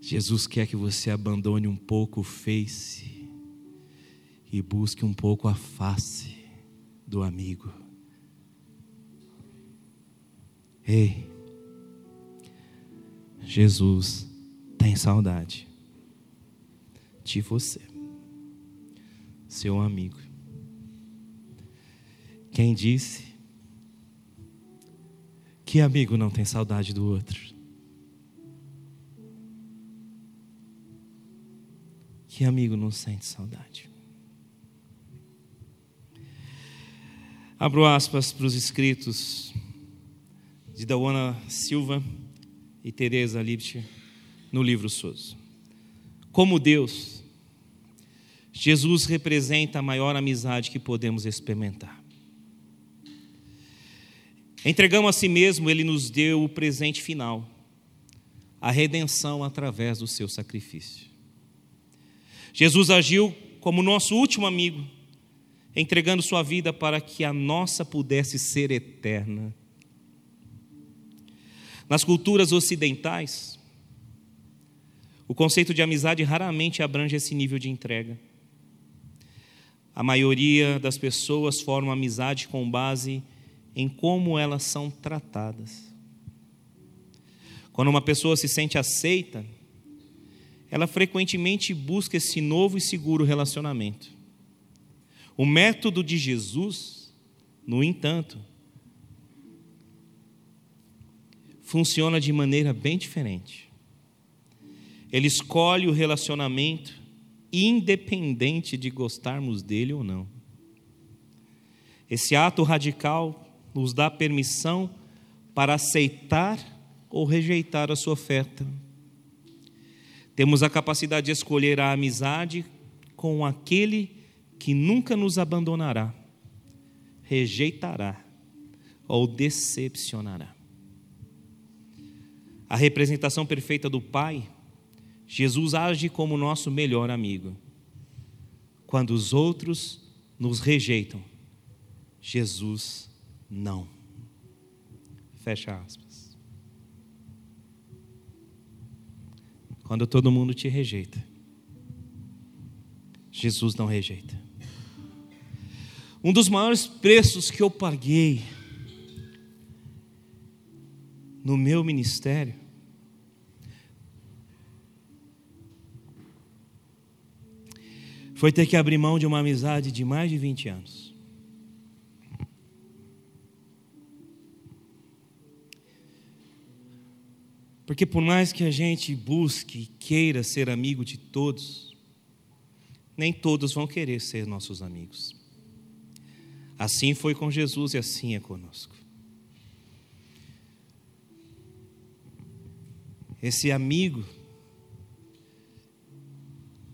Jesus quer que você abandone um pouco o face e busque um pouco a face. do amigo. Ei, Jesus tem saudade de você, seu amigo. Quem disse que amigo não tem saudade do outro? Que amigo não sente saudade? Abro aspas para os escritos de Dawana Silva e Teresa Liebsch no livro Soso. Como Deus, Jesus representa a maior amizade que podemos experimentar. Entregamos a si mesmo, ele nos deu o presente final, a redenção através do seu sacrifício. Jesus agiu como nosso último amigo, entregando sua vida para que a nossa pudesse ser eterna. Nas culturas ocidentais, o conceito de amizade raramente abrange esse nível de entrega. A maioria das pessoas forma amizade com base em como elas são tratadas. Quando uma pessoa se sente aceita, ela frequentemente busca esse novo e seguro relacionamento. O método de Jesus, no entanto, funciona de maneira bem diferente. Ele escolhe o relacionamento independente de gostarmos dele ou não. Esse ato radical nos dá permissão para aceitar ou rejeitar a sua oferta temos a capacidade de escolher a amizade com aquele que nunca nos abandonará, rejeitará ou decepcionará. A representação perfeita do Pai, Jesus age como nosso melhor amigo. Quando os outros nos rejeitam, Jesus não. Fecha aspas. quando todo mundo te rejeita. Jesus não rejeita. Um dos maiores preços que eu paguei no meu ministério foi ter que abrir mão de uma amizade de mais de 20 anos. Porque por mais que a gente busque e queira ser amigo de todos, nem todos vão querer ser nossos amigos. Assim foi com Jesus e assim é conosco. Esse amigo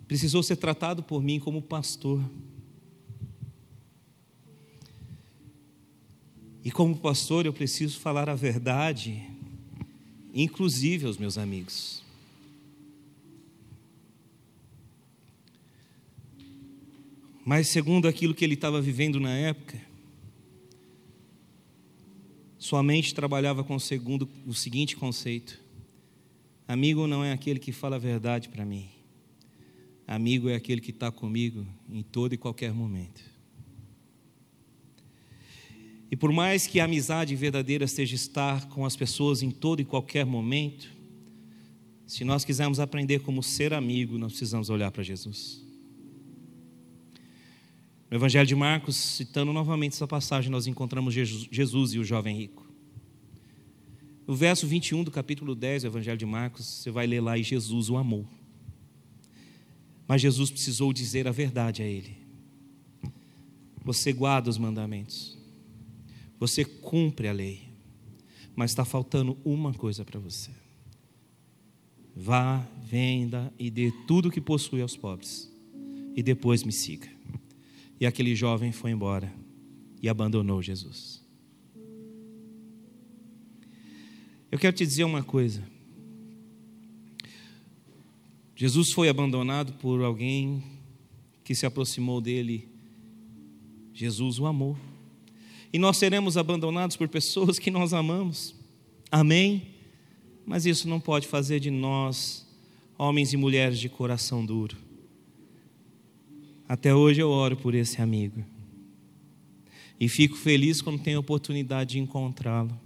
precisou ser tratado por mim como pastor. E como pastor, eu preciso falar a verdade inclusive aos meus amigos. Mas, segundo aquilo que ele estava vivendo na época, sua mente trabalhava com o, segundo, o seguinte conceito: amigo não é aquele que fala a verdade para mim, amigo é aquele que está comigo em todo e qualquer momento. E por mais que a amizade verdadeira seja estar com as pessoas em todo e qualquer momento, se nós quisermos aprender como ser amigo, nós precisamos olhar para Jesus. No Evangelho de Marcos, citando novamente essa passagem, nós encontramos Jesus e o jovem rico. No verso 21 do capítulo 10 do Evangelho de Marcos, você vai ler lá e Jesus o amou. Mas Jesus precisou dizer a verdade a ele. Você guarda os mandamentos. Você cumpre a lei, mas está faltando uma coisa para você. Vá, venda e dê tudo o que possui aos pobres, e depois me siga. E aquele jovem foi embora e abandonou Jesus. Eu quero te dizer uma coisa. Jesus foi abandonado por alguém que se aproximou dele. Jesus o amou e nós seremos abandonados por pessoas que nós amamos. Amém? Mas isso não pode fazer de nós homens e mulheres de coração duro. Até hoje eu oro por esse amigo. E fico feliz quando tenho a oportunidade de encontrá-lo.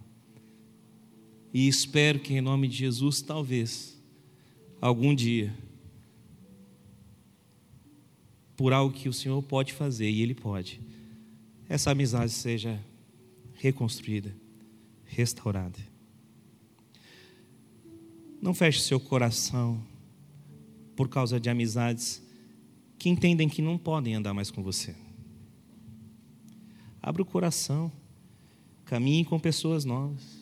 E espero que, em nome de Jesus, talvez, algum dia, por algo que o Senhor pode fazer, e Ele pode, essa amizade seja reconstruída, restaurada. Não feche seu coração por causa de amizades que entendem que não podem andar mais com você. Abra o coração, caminhe com pessoas novas.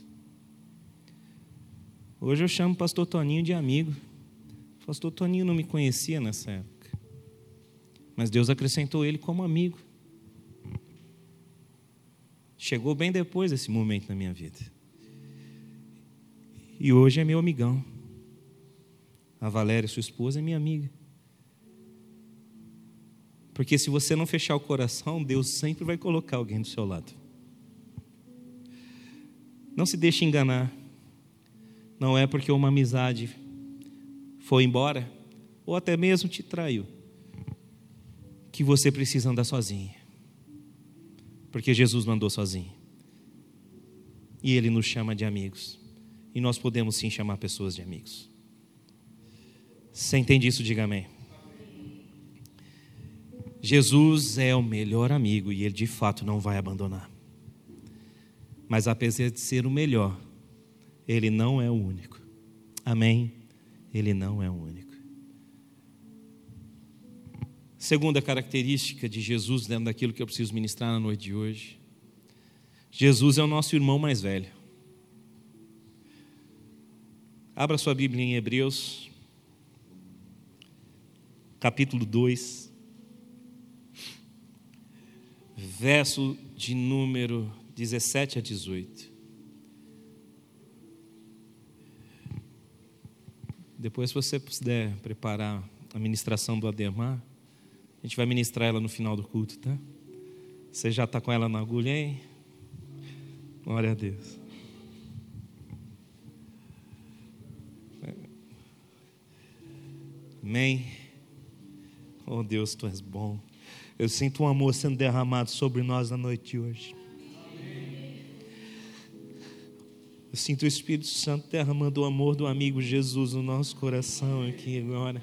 Hoje eu chamo o pastor Toninho de amigo. O pastor Toninho não me conhecia nessa época. Mas Deus acrescentou ele como amigo. Chegou bem depois desse momento na minha vida. E hoje é meu amigão. A Valéria, sua esposa, é minha amiga. Porque se você não fechar o coração, Deus sempre vai colocar alguém do seu lado. Não se deixe enganar. Não é porque uma amizade foi embora, ou até mesmo te traiu, que você precisa andar sozinho. Porque Jesus mandou sozinho. E Ele nos chama de amigos. E nós podemos sim chamar pessoas de amigos. Você entende isso? Diga amém. Jesus é o melhor amigo e Ele de fato não vai abandonar. Mas apesar de ser o melhor, Ele não é o único. Amém? Ele não é o único. Segunda característica de Jesus, dentro daquilo que eu preciso ministrar na noite de hoje. Jesus é o nosso irmão mais velho. Abra sua Bíblia em Hebreus, capítulo 2, verso de número 17 a 18. Depois, se você puder preparar a ministração do Ademar, a gente vai ministrar ela no final do culto, tá? Você já está com ela na agulha, hein? Glória a Deus. Amém. Oh Deus, tu és bom. Eu sinto um amor sendo derramado sobre nós na noite de hoje. Eu sinto o Espírito Santo derramando o amor do amigo Jesus no nosso coração aqui agora.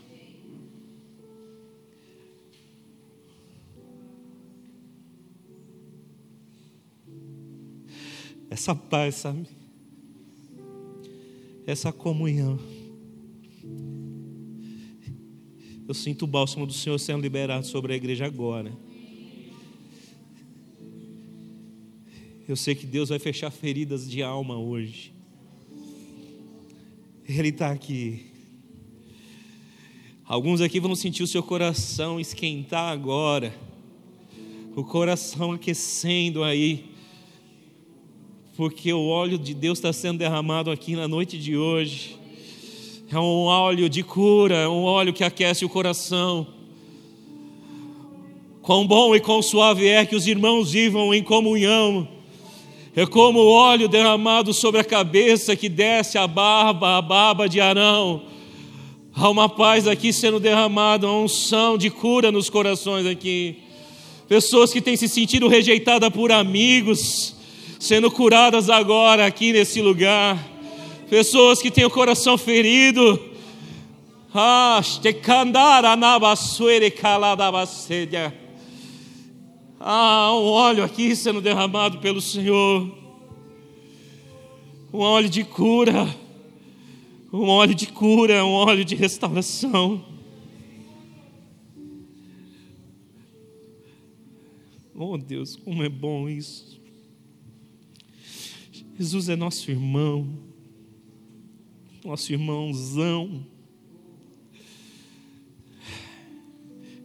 Essa paz, sabe? Essa comunhão. Eu sinto o bálsamo do Senhor sendo liberado sobre a igreja agora. Eu sei que Deus vai fechar feridas de alma hoje. Ele está aqui. Alguns aqui vão sentir o seu coração esquentar agora. O coração aquecendo aí. Porque o óleo de Deus está sendo derramado aqui na noite de hoje. É um óleo de cura, é um óleo que aquece o coração. Quão bom e quão suave é que os irmãos vivam em comunhão. É como o óleo derramado sobre a cabeça que desce a barba, a barba de Arão. Há uma paz aqui sendo derramada, uma unção de cura nos corações aqui. Pessoas que têm se sentido rejeitadas por amigos, sendo curadas agora aqui nesse lugar pessoas que têm o coração ferido. Ah, ah, um óleo aqui sendo derramado pelo Senhor. Um óleo de cura. Um óleo de cura, um óleo de restauração. Oh Deus, como é bom isso. Jesus é nosso irmão nosso irmãozão.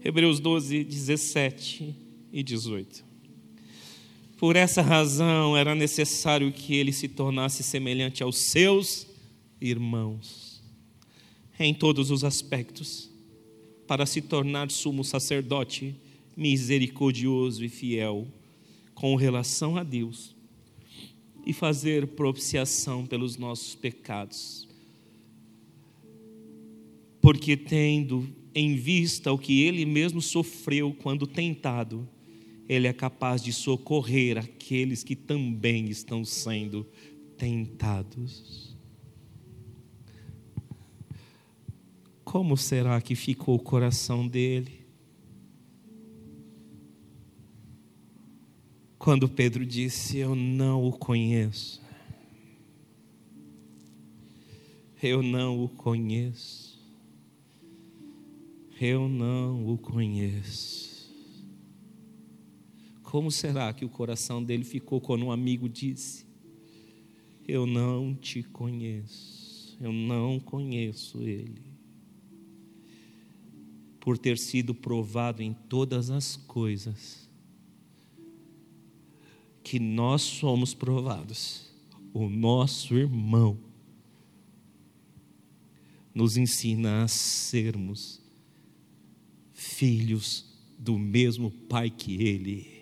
Hebreus 12, 17 e 18. Por essa razão era necessário que ele se tornasse semelhante aos seus irmãos, em todos os aspectos, para se tornar sumo sacerdote misericordioso e fiel com relação a Deus e fazer propiciação pelos nossos pecados porque tendo em vista o que ele mesmo sofreu quando tentado, Ele é capaz de socorrer aqueles que também estão sendo tentados. Como será que ficou o coração dele? Quando Pedro disse: Eu não o conheço. Eu não o conheço. Eu não o conheço. Como será que o coração dele ficou quando um amigo disse: Eu não te conheço, eu não conheço ele? Por ter sido provado em todas as coisas, que nós somos provados, o nosso irmão nos ensina a sermos filhos do mesmo Pai que Ele.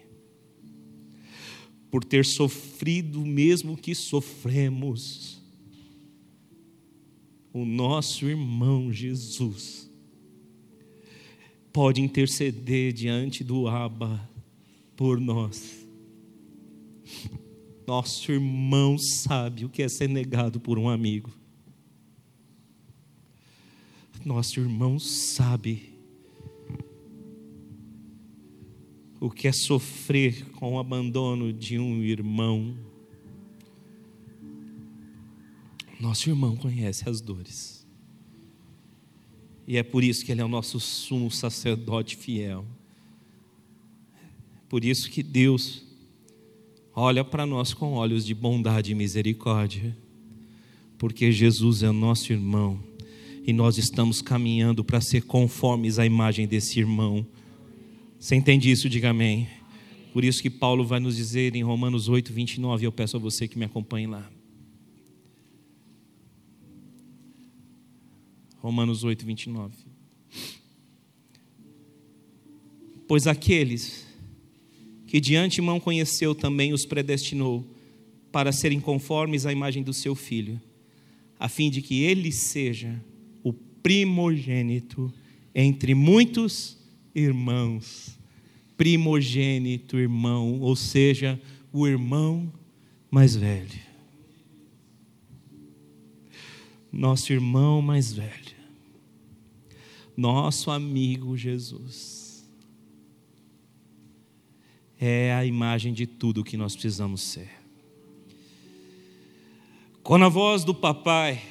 Por ter sofrido o mesmo que sofremos, o nosso irmão Jesus pode interceder diante do Abba por nós. Nosso irmão sabe o que é ser negado por um amigo nosso irmão sabe o que é sofrer com o abandono de um irmão. Nosso irmão conhece as dores. E é por isso que ele é o nosso sumo sacerdote fiel. Por isso que Deus olha para nós com olhos de bondade e misericórdia. Porque Jesus é nosso irmão e nós estamos caminhando para ser conformes à imagem desse irmão. Você entende isso? Diga amém. Por isso que Paulo vai nos dizer em Romanos 8, 29, eu peço a você que me acompanhe lá. Romanos 8, 29. Pois aqueles que de antemão conheceu também os predestinou para serem conformes à imagem do seu filho, a fim de que ele seja primogênito entre muitos irmãos. Primogênito, irmão, ou seja, o irmão mais velho. Nosso irmão mais velho. Nosso amigo Jesus. É a imagem de tudo que nós precisamos ser. Quando a voz do papai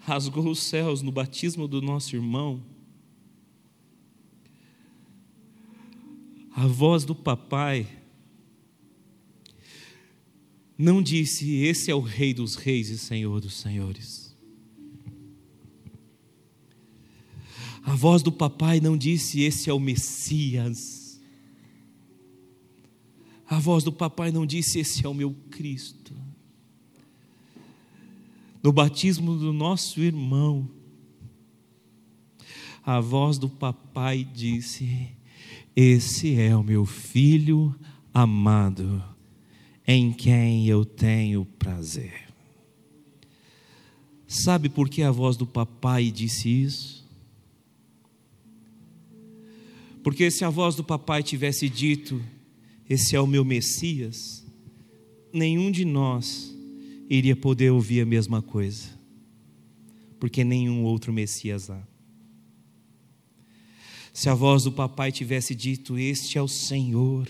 rasgou os céus no batismo do nosso irmão, a voz do papai não disse: Esse é o Rei dos Reis e Senhor dos Senhores. A voz do papai não disse: Esse é o Messias. A voz do papai não disse: Esse é o meu Cristo no batismo do nosso irmão, a voz do papai disse: Esse é o meu filho amado, em quem eu tenho prazer. Sabe por que a voz do papai disse isso? Porque se a voz do papai tivesse dito: Esse é o meu Messias, nenhum de nós iria poder ouvir a mesma coisa, porque nenhum outro Messias há. Se a voz do papai tivesse dito: Este é o Senhor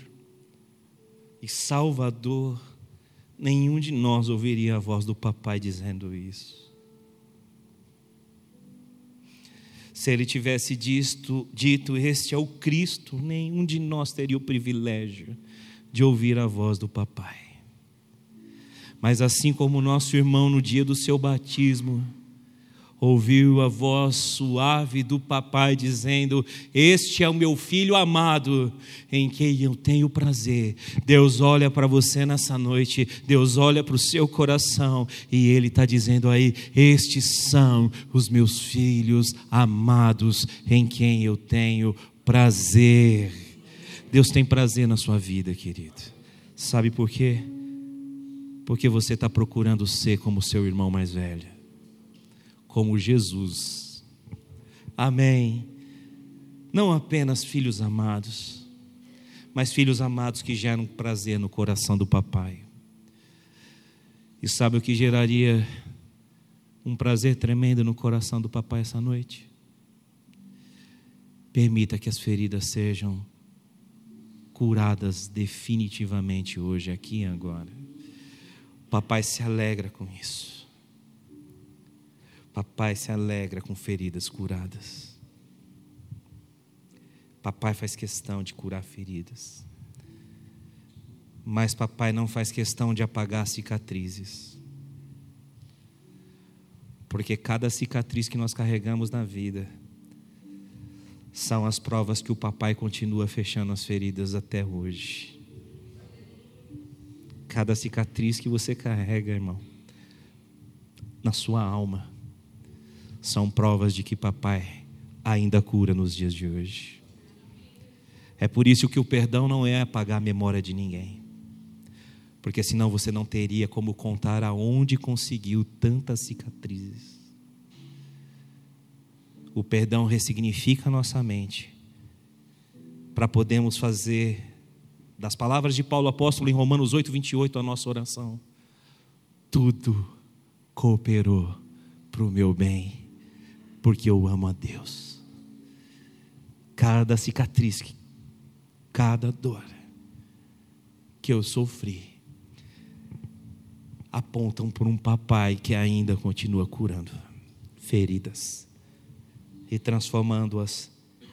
e Salvador, nenhum de nós ouviria a voz do papai dizendo isso. Se ele tivesse dito, dito: Este é o Cristo, nenhum de nós teria o privilégio de ouvir a voz do papai. Mas assim como nosso irmão no dia do seu batismo, ouviu a voz suave do papai dizendo: Este é o meu filho amado, em quem eu tenho prazer. Deus olha para você nessa noite, Deus olha para o seu coração e Ele está dizendo aí: Estes são os meus filhos amados, em quem eu tenho prazer. Deus tem prazer na sua vida, querido. Sabe por quê? Porque você está procurando ser como seu irmão mais velho, como Jesus. Amém. Não apenas filhos amados, mas filhos amados que geram prazer no coração do papai. E sabe o que geraria um prazer tremendo no coração do papai essa noite? Permita que as feridas sejam curadas definitivamente hoje, aqui e agora. Papai se alegra com isso. Papai se alegra com feridas curadas. Papai faz questão de curar feridas. Mas papai não faz questão de apagar cicatrizes. Porque cada cicatriz que nós carregamos na vida são as provas que o papai continua fechando as feridas até hoje. Cada cicatriz que você carrega, irmão, na sua alma, são provas de que papai ainda cura nos dias de hoje. É por isso que o perdão não é apagar a memória de ninguém. Porque senão você não teria como contar aonde conseguiu tantas cicatrizes. O perdão ressignifica a nossa mente para podermos fazer das palavras de Paulo apóstolo em Romanos 8, 28 a nossa oração. Tudo cooperou para o meu bem, porque eu amo a Deus. Cada cicatriz, cada dor que eu sofri, apontam para um papai que ainda continua curando feridas e transformando-as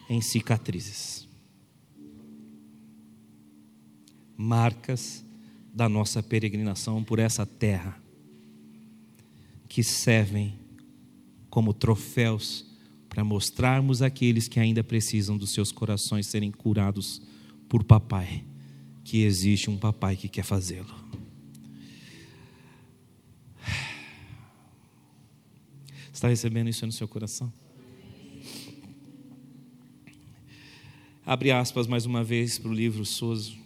em cicatrizes. Marcas da nossa peregrinação por essa terra, que servem como troféus para mostrarmos àqueles que ainda precisam dos seus corações serem curados por papai, que existe um papai que quer fazê-lo. Está recebendo isso no seu coração? Abre aspas mais uma vez para o livro Soso.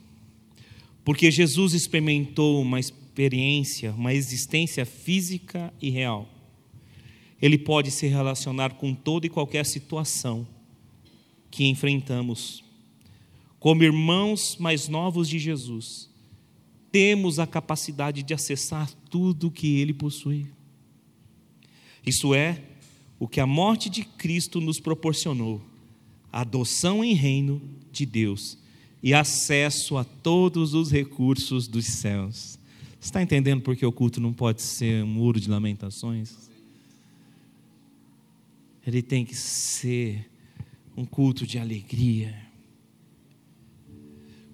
Porque Jesus experimentou uma experiência, uma existência física e real. Ele pode se relacionar com toda e qualquer situação que enfrentamos. Como irmãos mais novos de Jesus, temos a capacidade de acessar tudo que ele possui. Isso é o que a morte de Cristo nos proporcionou adoção em reino de Deus e acesso a todos os recursos dos céus. Está entendendo por que o culto não pode ser um muro de lamentações? Ele tem que ser um culto de alegria.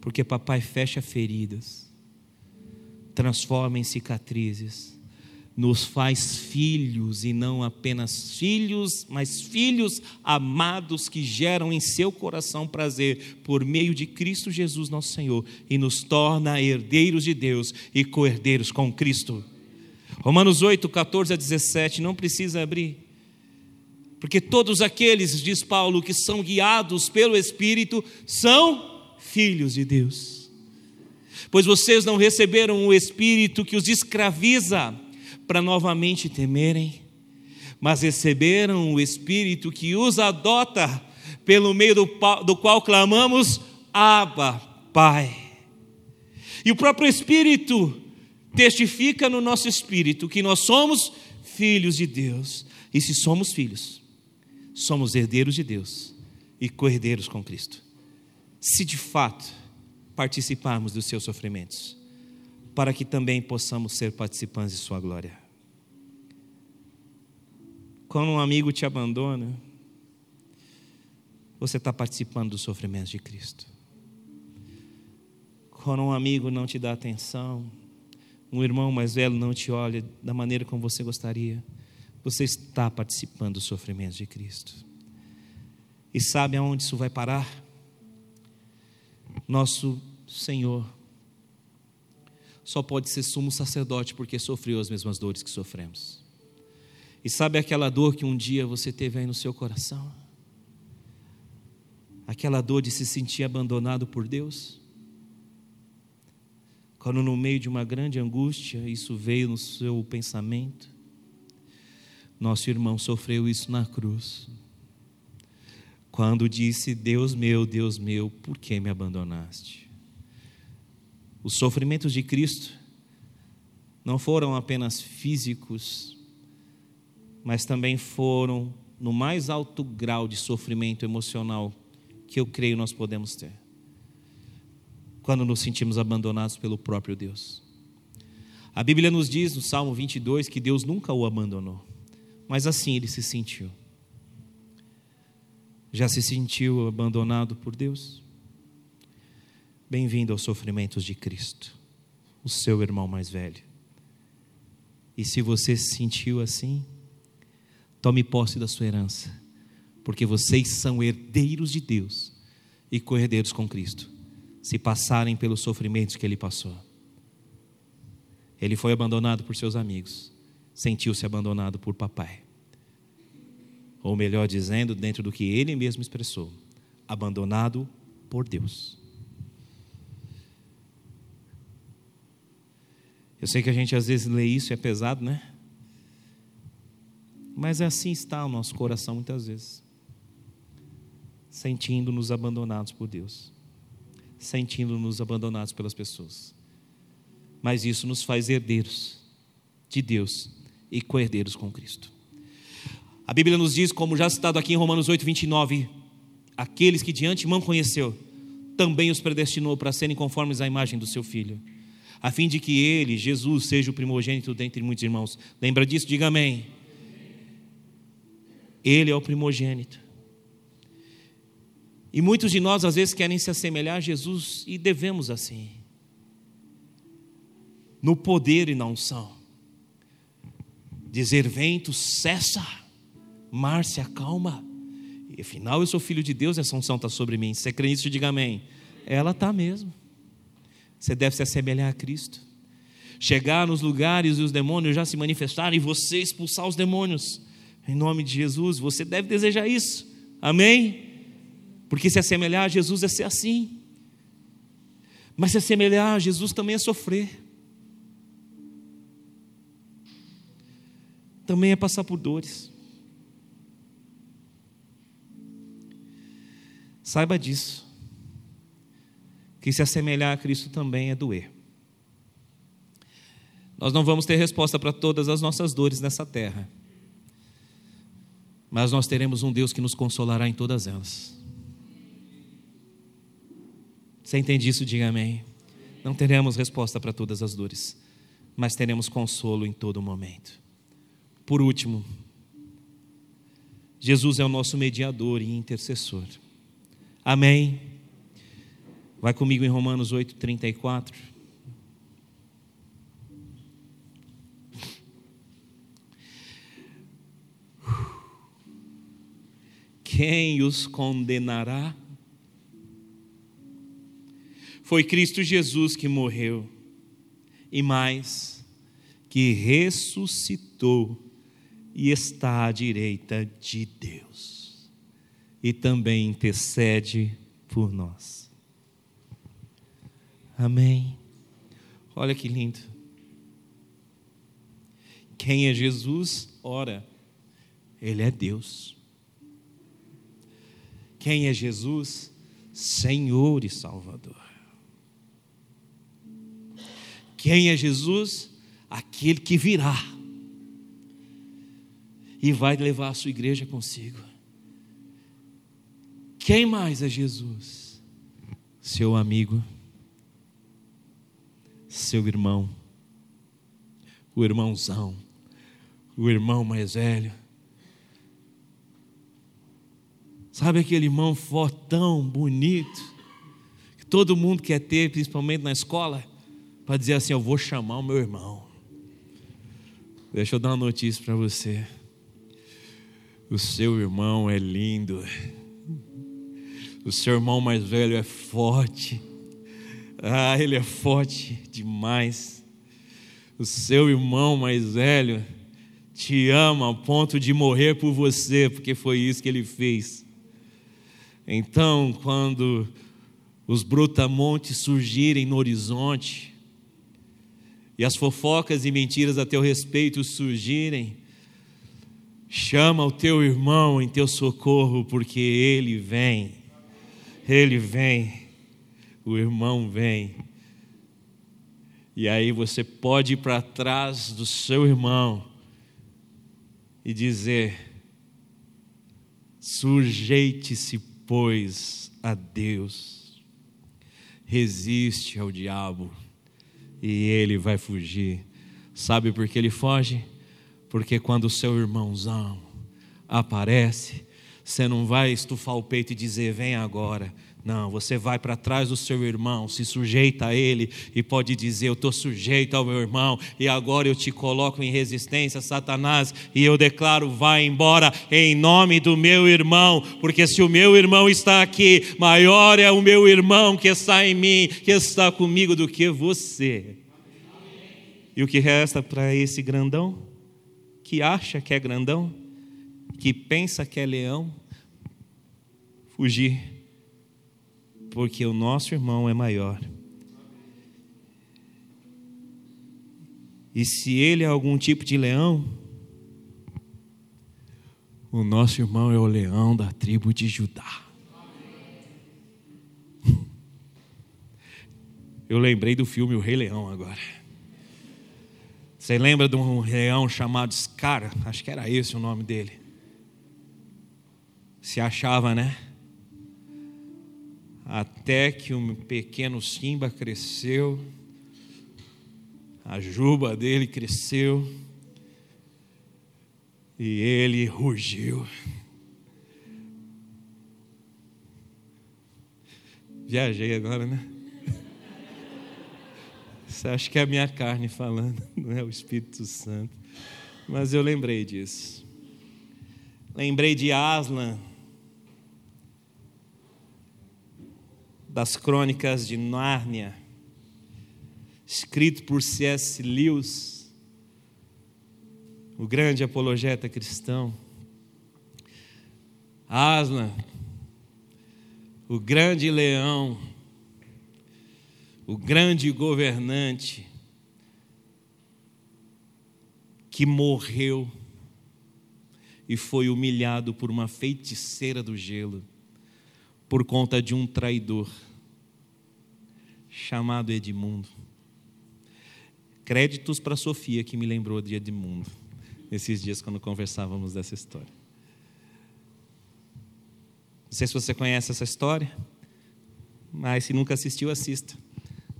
Porque papai fecha feridas, transforma em cicatrizes nos faz filhos e não apenas filhos, mas filhos amados que geram em seu coração prazer por meio de Cristo Jesus, nosso Senhor, e nos torna herdeiros de Deus e co-herdeiros com Cristo. Romanos 8, 14 a 17, não precisa abrir. Porque todos aqueles, diz Paulo, que são guiados pelo Espírito, são filhos de Deus. Pois vocês não receberam o Espírito que os escraviza, para novamente temerem, mas receberam o Espírito que os adota, pelo meio do, do qual clamamos, Abba, Pai. E o próprio Espírito testifica no nosso espírito que nós somos filhos de Deus. E se somos filhos, somos herdeiros de Deus e co-herdeiros com Cristo. Se de fato participarmos dos seus sofrimentos, para que também possamos ser participantes de Sua glória. Quando um amigo te abandona, você está participando dos sofrimentos de Cristo. Quando um amigo não te dá atenção, um irmão mais velho não te olha da maneira como você gostaria, você está participando dos sofrimentos de Cristo. E sabe aonde isso vai parar? Nosso Senhor só pode ser sumo sacerdote porque sofreu as mesmas dores que sofremos. E sabe aquela dor que um dia você teve aí no seu coração? Aquela dor de se sentir abandonado por Deus? Quando no meio de uma grande angústia isso veio no seu pensamento, nosso irmão sofreu isso na cruz. quando disse: Deus meu, Deus meu, por que me abandonaste? Os sofrimentos de Cristo não foram apenas físicos, mas também foram no mais alto grau de sofrimento emocional que eu creio nós podemos ter. Quando nos sentimos abandonados pelo próprio Deus. A Bíblia nos diz no Salmo 22 que Deus nunca o abandonou, mas assim ele se sentiu. Já se sentiu abandonado por Deus? Bem-vindo aos sofrimentos de Cristo, o seu irmão mais velho. E se você se sentiu assim, tome posse da sua herança, porque vocês são herdeiros de Deus e co-herdeiros com Cristo, se passarem pelos sofrimentos que ele passou. Ele foi abandonado por seus amigos, sentiu-se abandonado por papai. Ou melhor dizendo, dentro do que ele mesmo expressou, abandonado por Deus. Eu sei que a gente às vezes lê isso e é pesado, né? Mas assim está o nosso coração muitas vezes. Sentindo-nos abandonados por Deus. Sentindo-nos abandonados pelas pessoas. Mas isso nos faz herdeiros de Deus e co-herdeiros com Cristo. A Bíblia nos diz, como já citado aqui em Romanos 8, 29, aqueles que de antemão conheceu, também os predestinou para serem conformes à imagem do seu Filho a fim de que ele, Jesus, seja o primogênito dentre muitos irmãos. Lembra disso? Diga amém. Ele é o primogênito. E muitos de nós às vezes querem se assemelhar a Jesus e devemos assim. No poder e na unção. Dizer vento, cessa, mar se acalma. E afinal eu sou filho de Deus, essa unção está sobre mim. Se você crê nisso, diga amém. Ela está mesmo. Você deve se assemelhar a Cristo. Chegar nos lugares e os demônios já se manifestarem e você expulsar os demônios. Em nome de Jesus, você deve desejar isso. Amém? Porque se assemelhar a Jesus é ser assim. Mas se assemelhar a Jesus também é sofrer. Também é passar por dores. Saiba disso que se assemelhar a Cristo também é doer. Nós não vamos ter resposta para todas as nossas dores nessa terra, mas nós teremos um Deus que nos consolará em todas elas. Você entende isso? Diga amém. Não teremos resposta para todas as dores, mas teremos consolo em todo momento. Por último, Jesus é o nosso mediador e intercessor. Amém. Vai comigo em Romanos 8, 34. Quem os condenará? Foi Cristo Jesus que morreu, e mais, que ressuscitou e está à direita de Deus, e também intercede por nós. Amém. Olha que lindo. Quem é Jesus? Ora, Ele é Deus. Quem é Jesus? Senhor e Salvador. Quem é Jesus? Aquele que virá e vai levar a sua igreja consigo. Quem mais é Jesus? Seu amigo seu irmão, o irmãozão, o irmão mais velho. Sabe aquele irmão fortão, bonito, que todo mundo quer ter, principalmente na escola, para dizer assim: Eu vou chamar o meu irmão. Deixa eu dar uma notícia para você. O seu irmão é lindo. O seu irmão mais velho é forte. Ah, ele é forte demais. O seu irmão mais velho te ama a ponto de morrer por você, porque foi isso que ele fez. Então, quando os brutamontes surgirem no horizonte, e as fofocas e mentiras a teu respeito surgirem, Chama o teu irmão em teu socorro, porque ele vem. Ele vem. O irmão vem. E aí você pode ir para trás do seu irmão e dizer: sujeite-se, pois, a Deus, resiste ao diabo e ele vai fugir. Sabe por que ele foge? Porque quando o seu irmãozão aparece, você não vai estufar o peito e dizer: vem agora. Não, você vai para trás do seu irmão, se sujeita a ele e pode dizer: Eu estou sujeito ao meu irmão e agora eu te coloco em resistência, Satanás, e eu declaro: Vai embora em nome do meu irmão, porque se o meu irmão está aqui, maior é o meu irmão que está em mim, que está comigo, do que você. E o que resta para esse grandão, que acha que é grandão, que pensa que é leão, fugir porque o nosso irmão é maior. E se ele é algum tipo de leão, o nosso irmão é o leão da tribo de Judá. Eu lembrei do filme O Rei Leão agora. Você lembra de um leão chamado Scar? Acho que era esse o nome dele. Se achava, né? até que um pequeno Simba cresceu, a juba dele cresceu e ele rugiu. Viajei agora, né? Acha que é a minha carne falando, não é o Espírito Santo. Mas eu lembrei disso. Lembrei de Aslan, das crônicas de Nárnia, escrito por C.S. Lewis, o grande apologeta cristão. Aslan, o grande leão, o grande governante que morreu e foi humilhado por uma feiticeira do gelo por conta de um traidor chamado Edmundo. Créditos para Sofia, que me lembrou de Edmundo, nesses dias quando conversávamos dessa história. Não sei se você conhece essa história, mas se nunca assistiu, assista.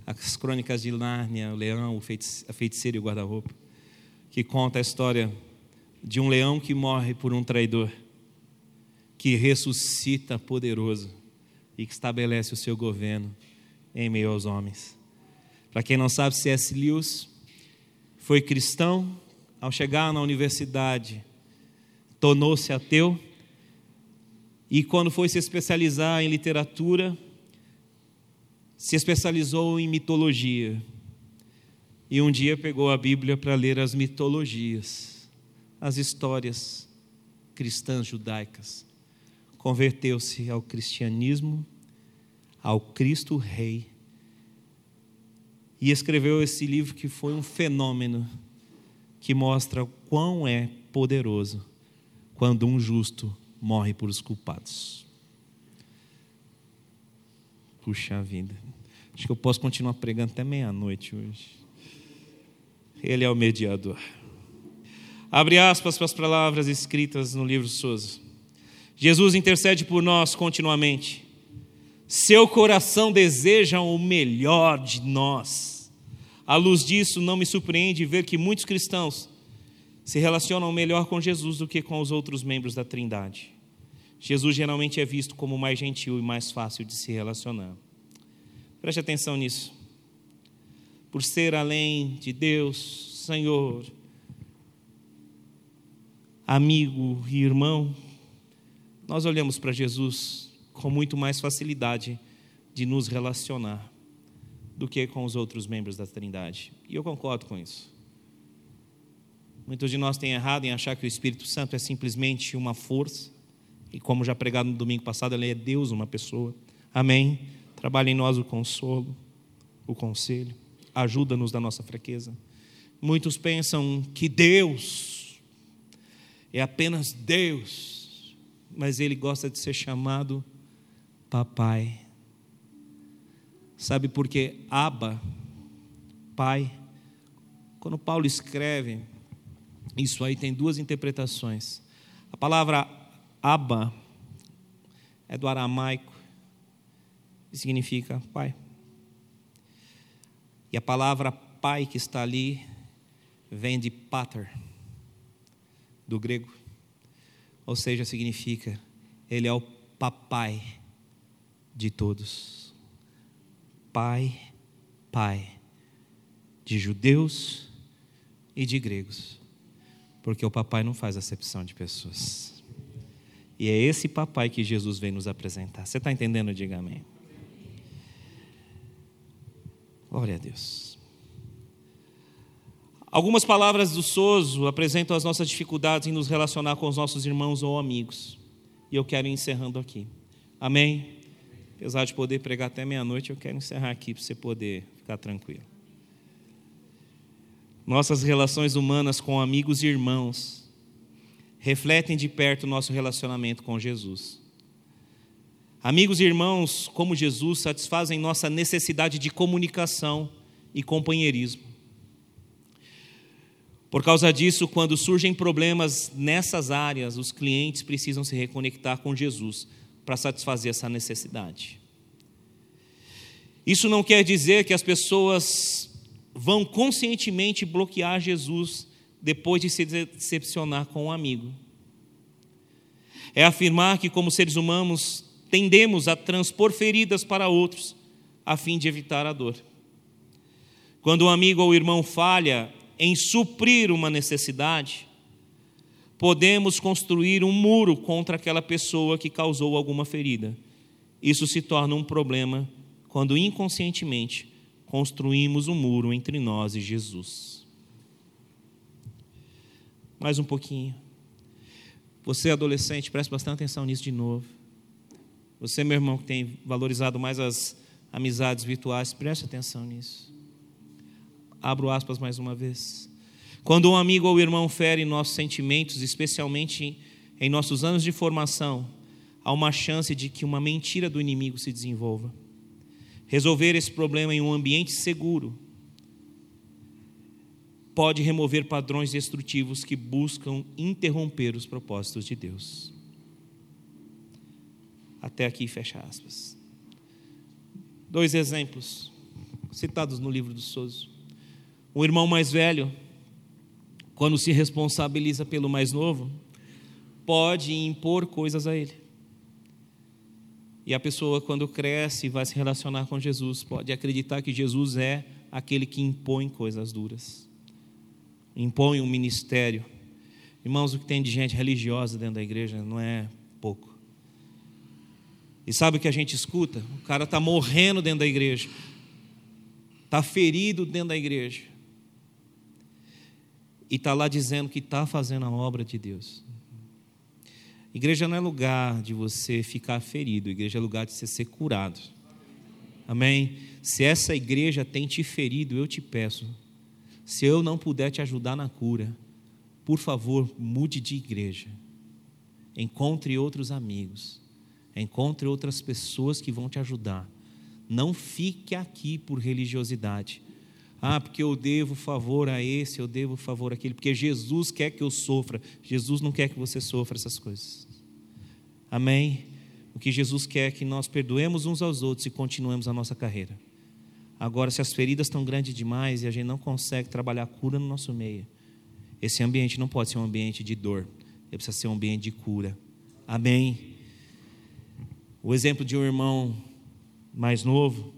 As Crônicas de Nárnia, o leão, a feiticeira e o guarda-roupa, que conta a história de um leão que morre por um traidor, que ressuscita poderoso e que estabelece o seu governo em meio aos homens. Para quem não sabe, C.S. Lewis foi cristão, ao chegar na universidade, tornou-se ateu, e quando foi se especializar em literatura, se especializou em mitologia. E um dia pegou a Bíblia para ler as mitologias, as histórias cristãs judaicas. Converteu-se ao cristianismo ao Cristo Rei. E escreveu esse livro que foi um fenômeno que mostra o quão é poderoso quando um justo morre por os culpados. Puxa vida. Acho que eu posso continuar pregando até meia-noite hoje. Ele é o mediador. Abre aspas para as palavras escritas no livro Souza. Jesus intercede por nós continuamente seu coração deseja o melhor de nós. À luz disso, não me surpreende ver que muitos cristãos se relacionam melhor com Jesus do que com os outros membros da Trindade. Jesus geralmente é visto como mais gentil e mais fácil de se relacionar. Preste atenção nisso. Por ser além de Deus, Senhor, amigo e irmão, nós olhamos para Jesus com muito mais facilidade de nos relacionar do que com os outros membros da Trindade. E eu concordo com isso. Muitos de nós têm errado em achar que o Espírito Santo é simplesmente uma força, e como já pregado no domingo passado, ele é Deus, uma pessoa. Amém? Trabalha em nós o consolo, o conselho, ajuda-nos da nossa fraqueza. Muitos pensam que Deus é apenas Deus, mas ele gosta de ser chamado papai. Sabe por que Abba, pai? Quando Paulo escreve, isso aí tem duas interpretações. A palavra Abba é do aramaico e significa pai. E a palavra pai que está ali vem de pater, do grego. Ou seja, significa ele é o papai de todos. Pai, pai de judeus e de gregos. Porque o papai não faz acepção de pessoas. E é esse papai que Jesus vem nos apresentar. Você está entendendo? Diga amém. Glória a Deus. Algumas palavras do Soso apresentam as nossas dificuldades em nos relacionar com os nossos irmãos ou amigos. E eu quero ir encerrando aqui. Amém? Apesar de poder pregar até meia-noite, eu quero encerrar aqui para você poder ficar tranquilo. Nossas relações humanas com amigos e irmãos refletem de perto o nosso relacionamento com Jesus. Amigos e irmãos, como Jesus, satisfazem nossa necessidade de comunicação e companheirismo. Por causa disso, quando surgem problemas nessas áreas, os clientes precisam se reconectar com Jesus para satisfazer essa necessidade. Isso não quer dizer que as pessoas vão conscientemente bloquear Jesus depois de se decepcionar com um amigo. É afirmar que, como seres humanos, tendemos a transpor feridas para outros, a fim de evitar a dor. Quando um amigo ou irmão falha em suprir uma necessidade, podemos construir um muro contra aquela pessoa que causou alguma ferida. Isso se torna um problema quando inconscientemente construímos um muro entre nós e Jesus. Mais um pouquinho. Você, adolescente, preste bastante atenção nisso de novo. Você, meu irmão, que tem valorizado mais as amizades virtuais, preste atenção nisso. Abro aspas mais uma vez. Quando um amigo ou irmão fere nossos sentimentos, especialmente em nossos anos de formação, há uma chance de que uma mentira do inimigo se desenvolva. Resolver esse problema em um ambiente seguro pode remover padrões destrutivos que buscam interromper os propósitos de Deus. Até aqui, fecha aspas. Dois exemplos citados no livro do Soso. O irmão mais velho, quando se responsabiliza pelo mais novo, pode impor coisas a ele. E a pessoa, quando cresce e vai se relacionar com Jesus, pode acreditar que Jesus é aquele que impõe coisas duras, impõe um ministério. Irmãos, o que tem de gente religiosa dentro da igreja não é pouco. E sabe o que a gente escuta? O cara está morrendo dentro da igreja, está ferido dentro da igreja, e está lá dizendo que está fazendo a obra de Deus. Igreja não é lugar de você ficar ferido, igreja é lugar de você ser curado. Amém? Se essa igreja tem te ferido, eu te peço, se eu não puder te ajudar na cura, por favor, mude de igreja. Encontre outros amigos. Encontre outras pessoas que vão te ajudar. Não fique aqui por religiosidade. Ah, porque eu devo favor a esse, eu devo favor àquele, porque Jesus quer que eu sofra. Jesus não quer que você sofra essas coisas. Amém? O que Jesus quer é que nós perdoemos uns aos outros e continuemos a nossa carreira. Agora, se as feridas estão grandes demais e a gente não consegue trabalhar cura no nosso meio, esse ambiente não pode ser um ambiente de dor, ele precisa ser um ambiente de cura. Amém? O exemplo de um irmão mais novo,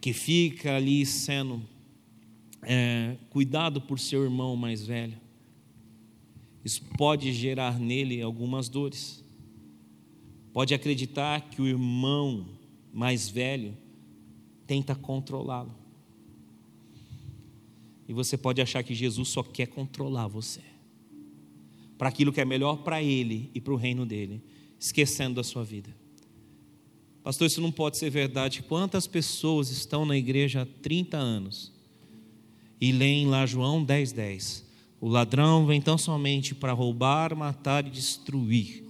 que fica ali sendo é, cuidado por seu irmão mais velho, isso pode gerar nele algumas dores. Pode acreditar que o irmão mais velho tenta controlá-lo. E você pode achar que Jesus só quer controlar você, para aquilo que é melhor para ele e para o reino dele esquecendo da sua vida. Pastor, isso não pode ser verdade. Quantas pessoas estão na igreja há 30 anos e leem lá João 10,10? 10. O ladrão vem tão somente para roubar, matar e destruir.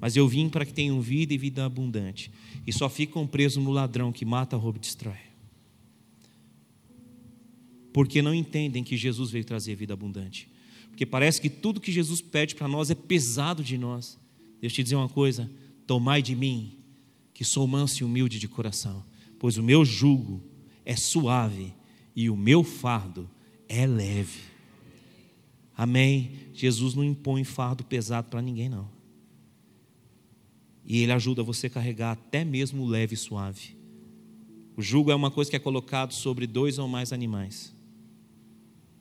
Mas eu vim para que tenham vida e vida abundante. E só ficam presos no ladrão que mata, rouba e destrói. Porque não entendem que Jesus veio trazer vida abundante. Porque parece que tudo que Jesus pede para nós é pesado de nós. Deixa eu te dizer uma coisa: tomai de mim, que sou manso e humilde de coração, pois o meu jugo é suave e o meu fardo é leve. Amém? Jesus não impõe fardo pesado para ninguém, não. E ele ajuda você a carregar até mesmo o leve e suave. O jugo é uma coisa que é colocado sobre dois ou mais animais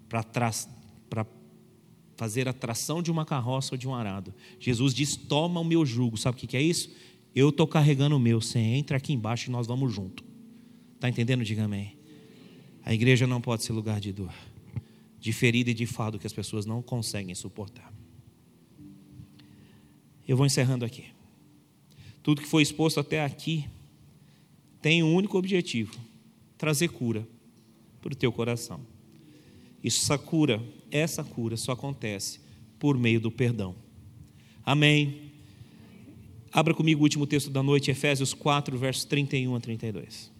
para fazer a tração de uma carroça ou de um arado. Jesus diz: Toma o meu jugo. Sabe o que é isso? Eu estou carregando o meu. Você entra aqui embaixo e nós vamos junto. Está entendendo? Diga amém. A igreja não pode ser lugar de dor, de ferida e de fado que as pessoas não conseguem suportar. Eu vou encerrando aqui. Tudo que foi exposto até aqui tem um único objetivo: trazer cura para o teu coração. Essa cura, essa cura só acontece por meio do perdão. Amém. Abra comigo o último texto da noite, Efésios 4, versos 31 a 32.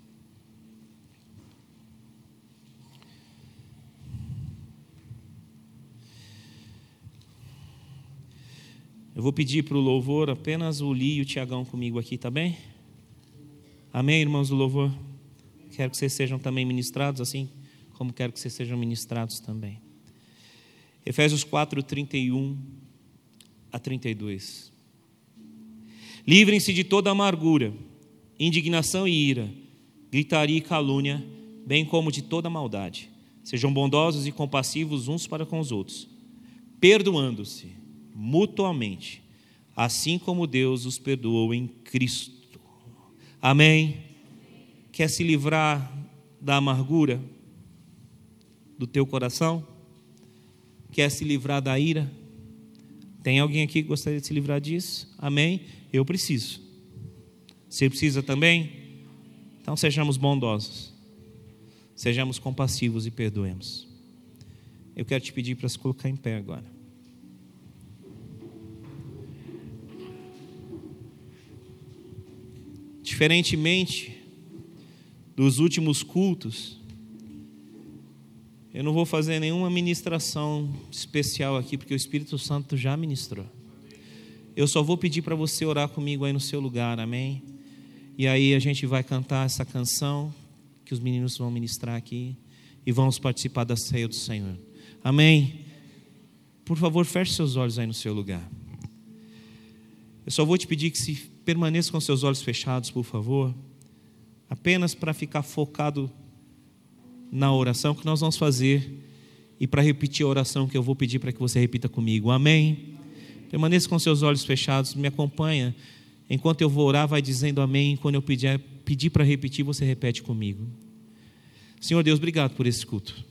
Eu vou pedir para o louvor apenas o Li e o Tiagão comigo aqui, tá bem? Amém, irmãos do louvor? Quero que vocês sejam também ministrados assim, como quero que vocês sejam ministrados também. Efésios 4, 31 a 32. Livrem-se de toda amargura, indignação e ira, gritaria e calúnia, bem como de toda maldade. Sejam bondosos e compassivos uns para com os outros, perdoando-se mutuamente, assim como Deus os perdoou em Cristo. Amém? Quer se livrar da amargura do teu coração? Quer se livrar da ira? Tem alguém aqui que gostaria de se livrar disso? Amém? Eu preciso. Você precisa também? Então sejamos bondosos. Sejamos compassivos e perdoemos. Eu quero te pedir para se colocar em pé agora. Diferentemente dos últimos cultos, eu não vou fazer nenhuma ministração especial aqui, porque o Espírito Santo já ministrou. Eu só vou pedir para você orar comigo aí no seu lugar, amém? E aí a gente vai cantar essa canção que os meninos vão ministrar aqui e vamos participar da ceia do Senhor. Amém? Por favor, feche seus olhos aí no seu lugar. Eu só vou te pedir que se permaneça com seus olhos fechados, por favor, apenas para ficar focado na oração que nós vamos fazer e para repetir a oração que eu vou pedir para que você repita comigo. Amém. Permaneça com seus olhos fechados, me acompanha. Enquanto eu vou orar, vai dizendo amém. Quando eu pedir, pedir para repetir, você repete comigo. Senhor Deus, obrigado por esse culto.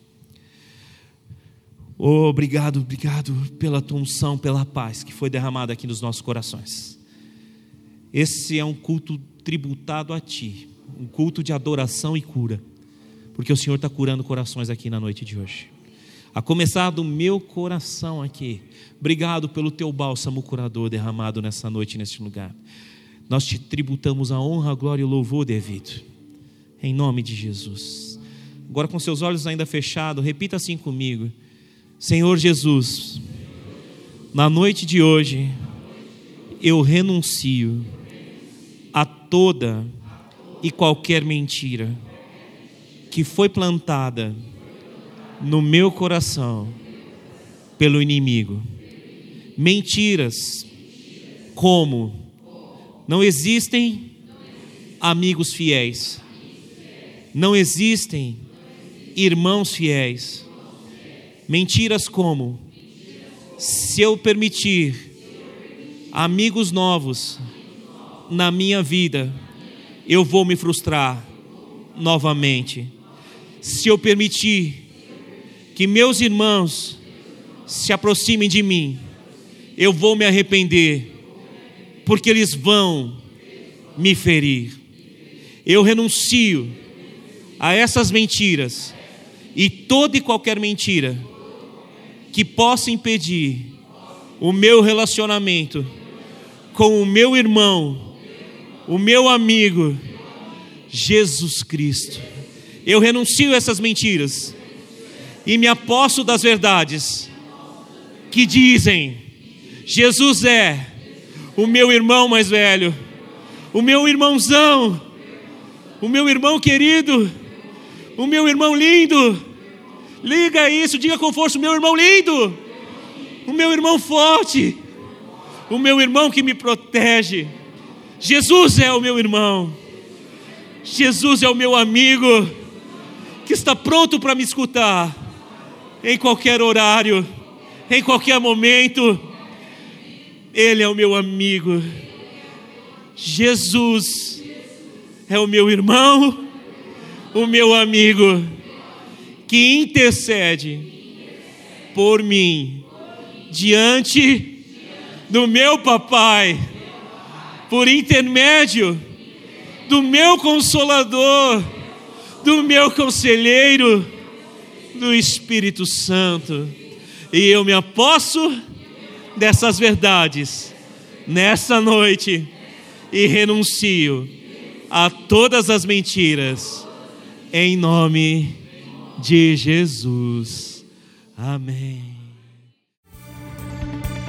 Obrigado, obrigado pela tua unção, pela paz que foi derramada aqui nos nossos corações. Esse é um culto tributado a Ti, um culto de adoração e cura, porque o Senhor está curando corações aqui na noite de hoje. A começar do meu coração aqui, obrigado pelo Teu bálsamo curador derramado nessa noite, neste lugar. Nós te tributamos a honra, a glória e o louvor devido, em nome de Jesus. Agora, com seus olhos ainda fechados, repita assim comigo: Senhor Jesus, na noite de hoje, eu renuncio a toda e qualquer mentira que foi plantada no meu coração pelo inimigo. Mentiras como não existem amigos fiéis, não existem irmãos fiéis. Mentiras como se eu permitir amigos novos na minha vida, eu vou me frustrar novamente. Se eu permitir que meus irmãos se aproximem de mim, eu vou me arrepender, porque eles vão me ferir. Eu renuncio a essas mentiras e toda e qualquer mentira que possa impedir o meu relacionamento com o meu irmão, o meu amigo, Jesus Cristo. Eu renuncio a essas mentiras e me aposto das verdades que dizem: Jesus é o meu irmão mais velho, o meu irmãozão, o meu irmão querido, o meu irmão lindo. Liga isso, diga com força: o meu irmão lindo, o meu irmão forte, o meu irmão que me protege. Jesus é o meu irmão, Jesus é o meu amigo, que está pronto para me escutar em qualquer horário, em qualquer momento. Ele é o meu amigo. Jesus é o meu irmão, o meu amigo, que intercede por mim diante do meu papai, por intermédio do meu consolador, do meu conselheiro, do Espírito Santo. E eu me aposto dessas verdades nessa noite e renuncio a todas as mentiras, em nome de Jesus. Amém.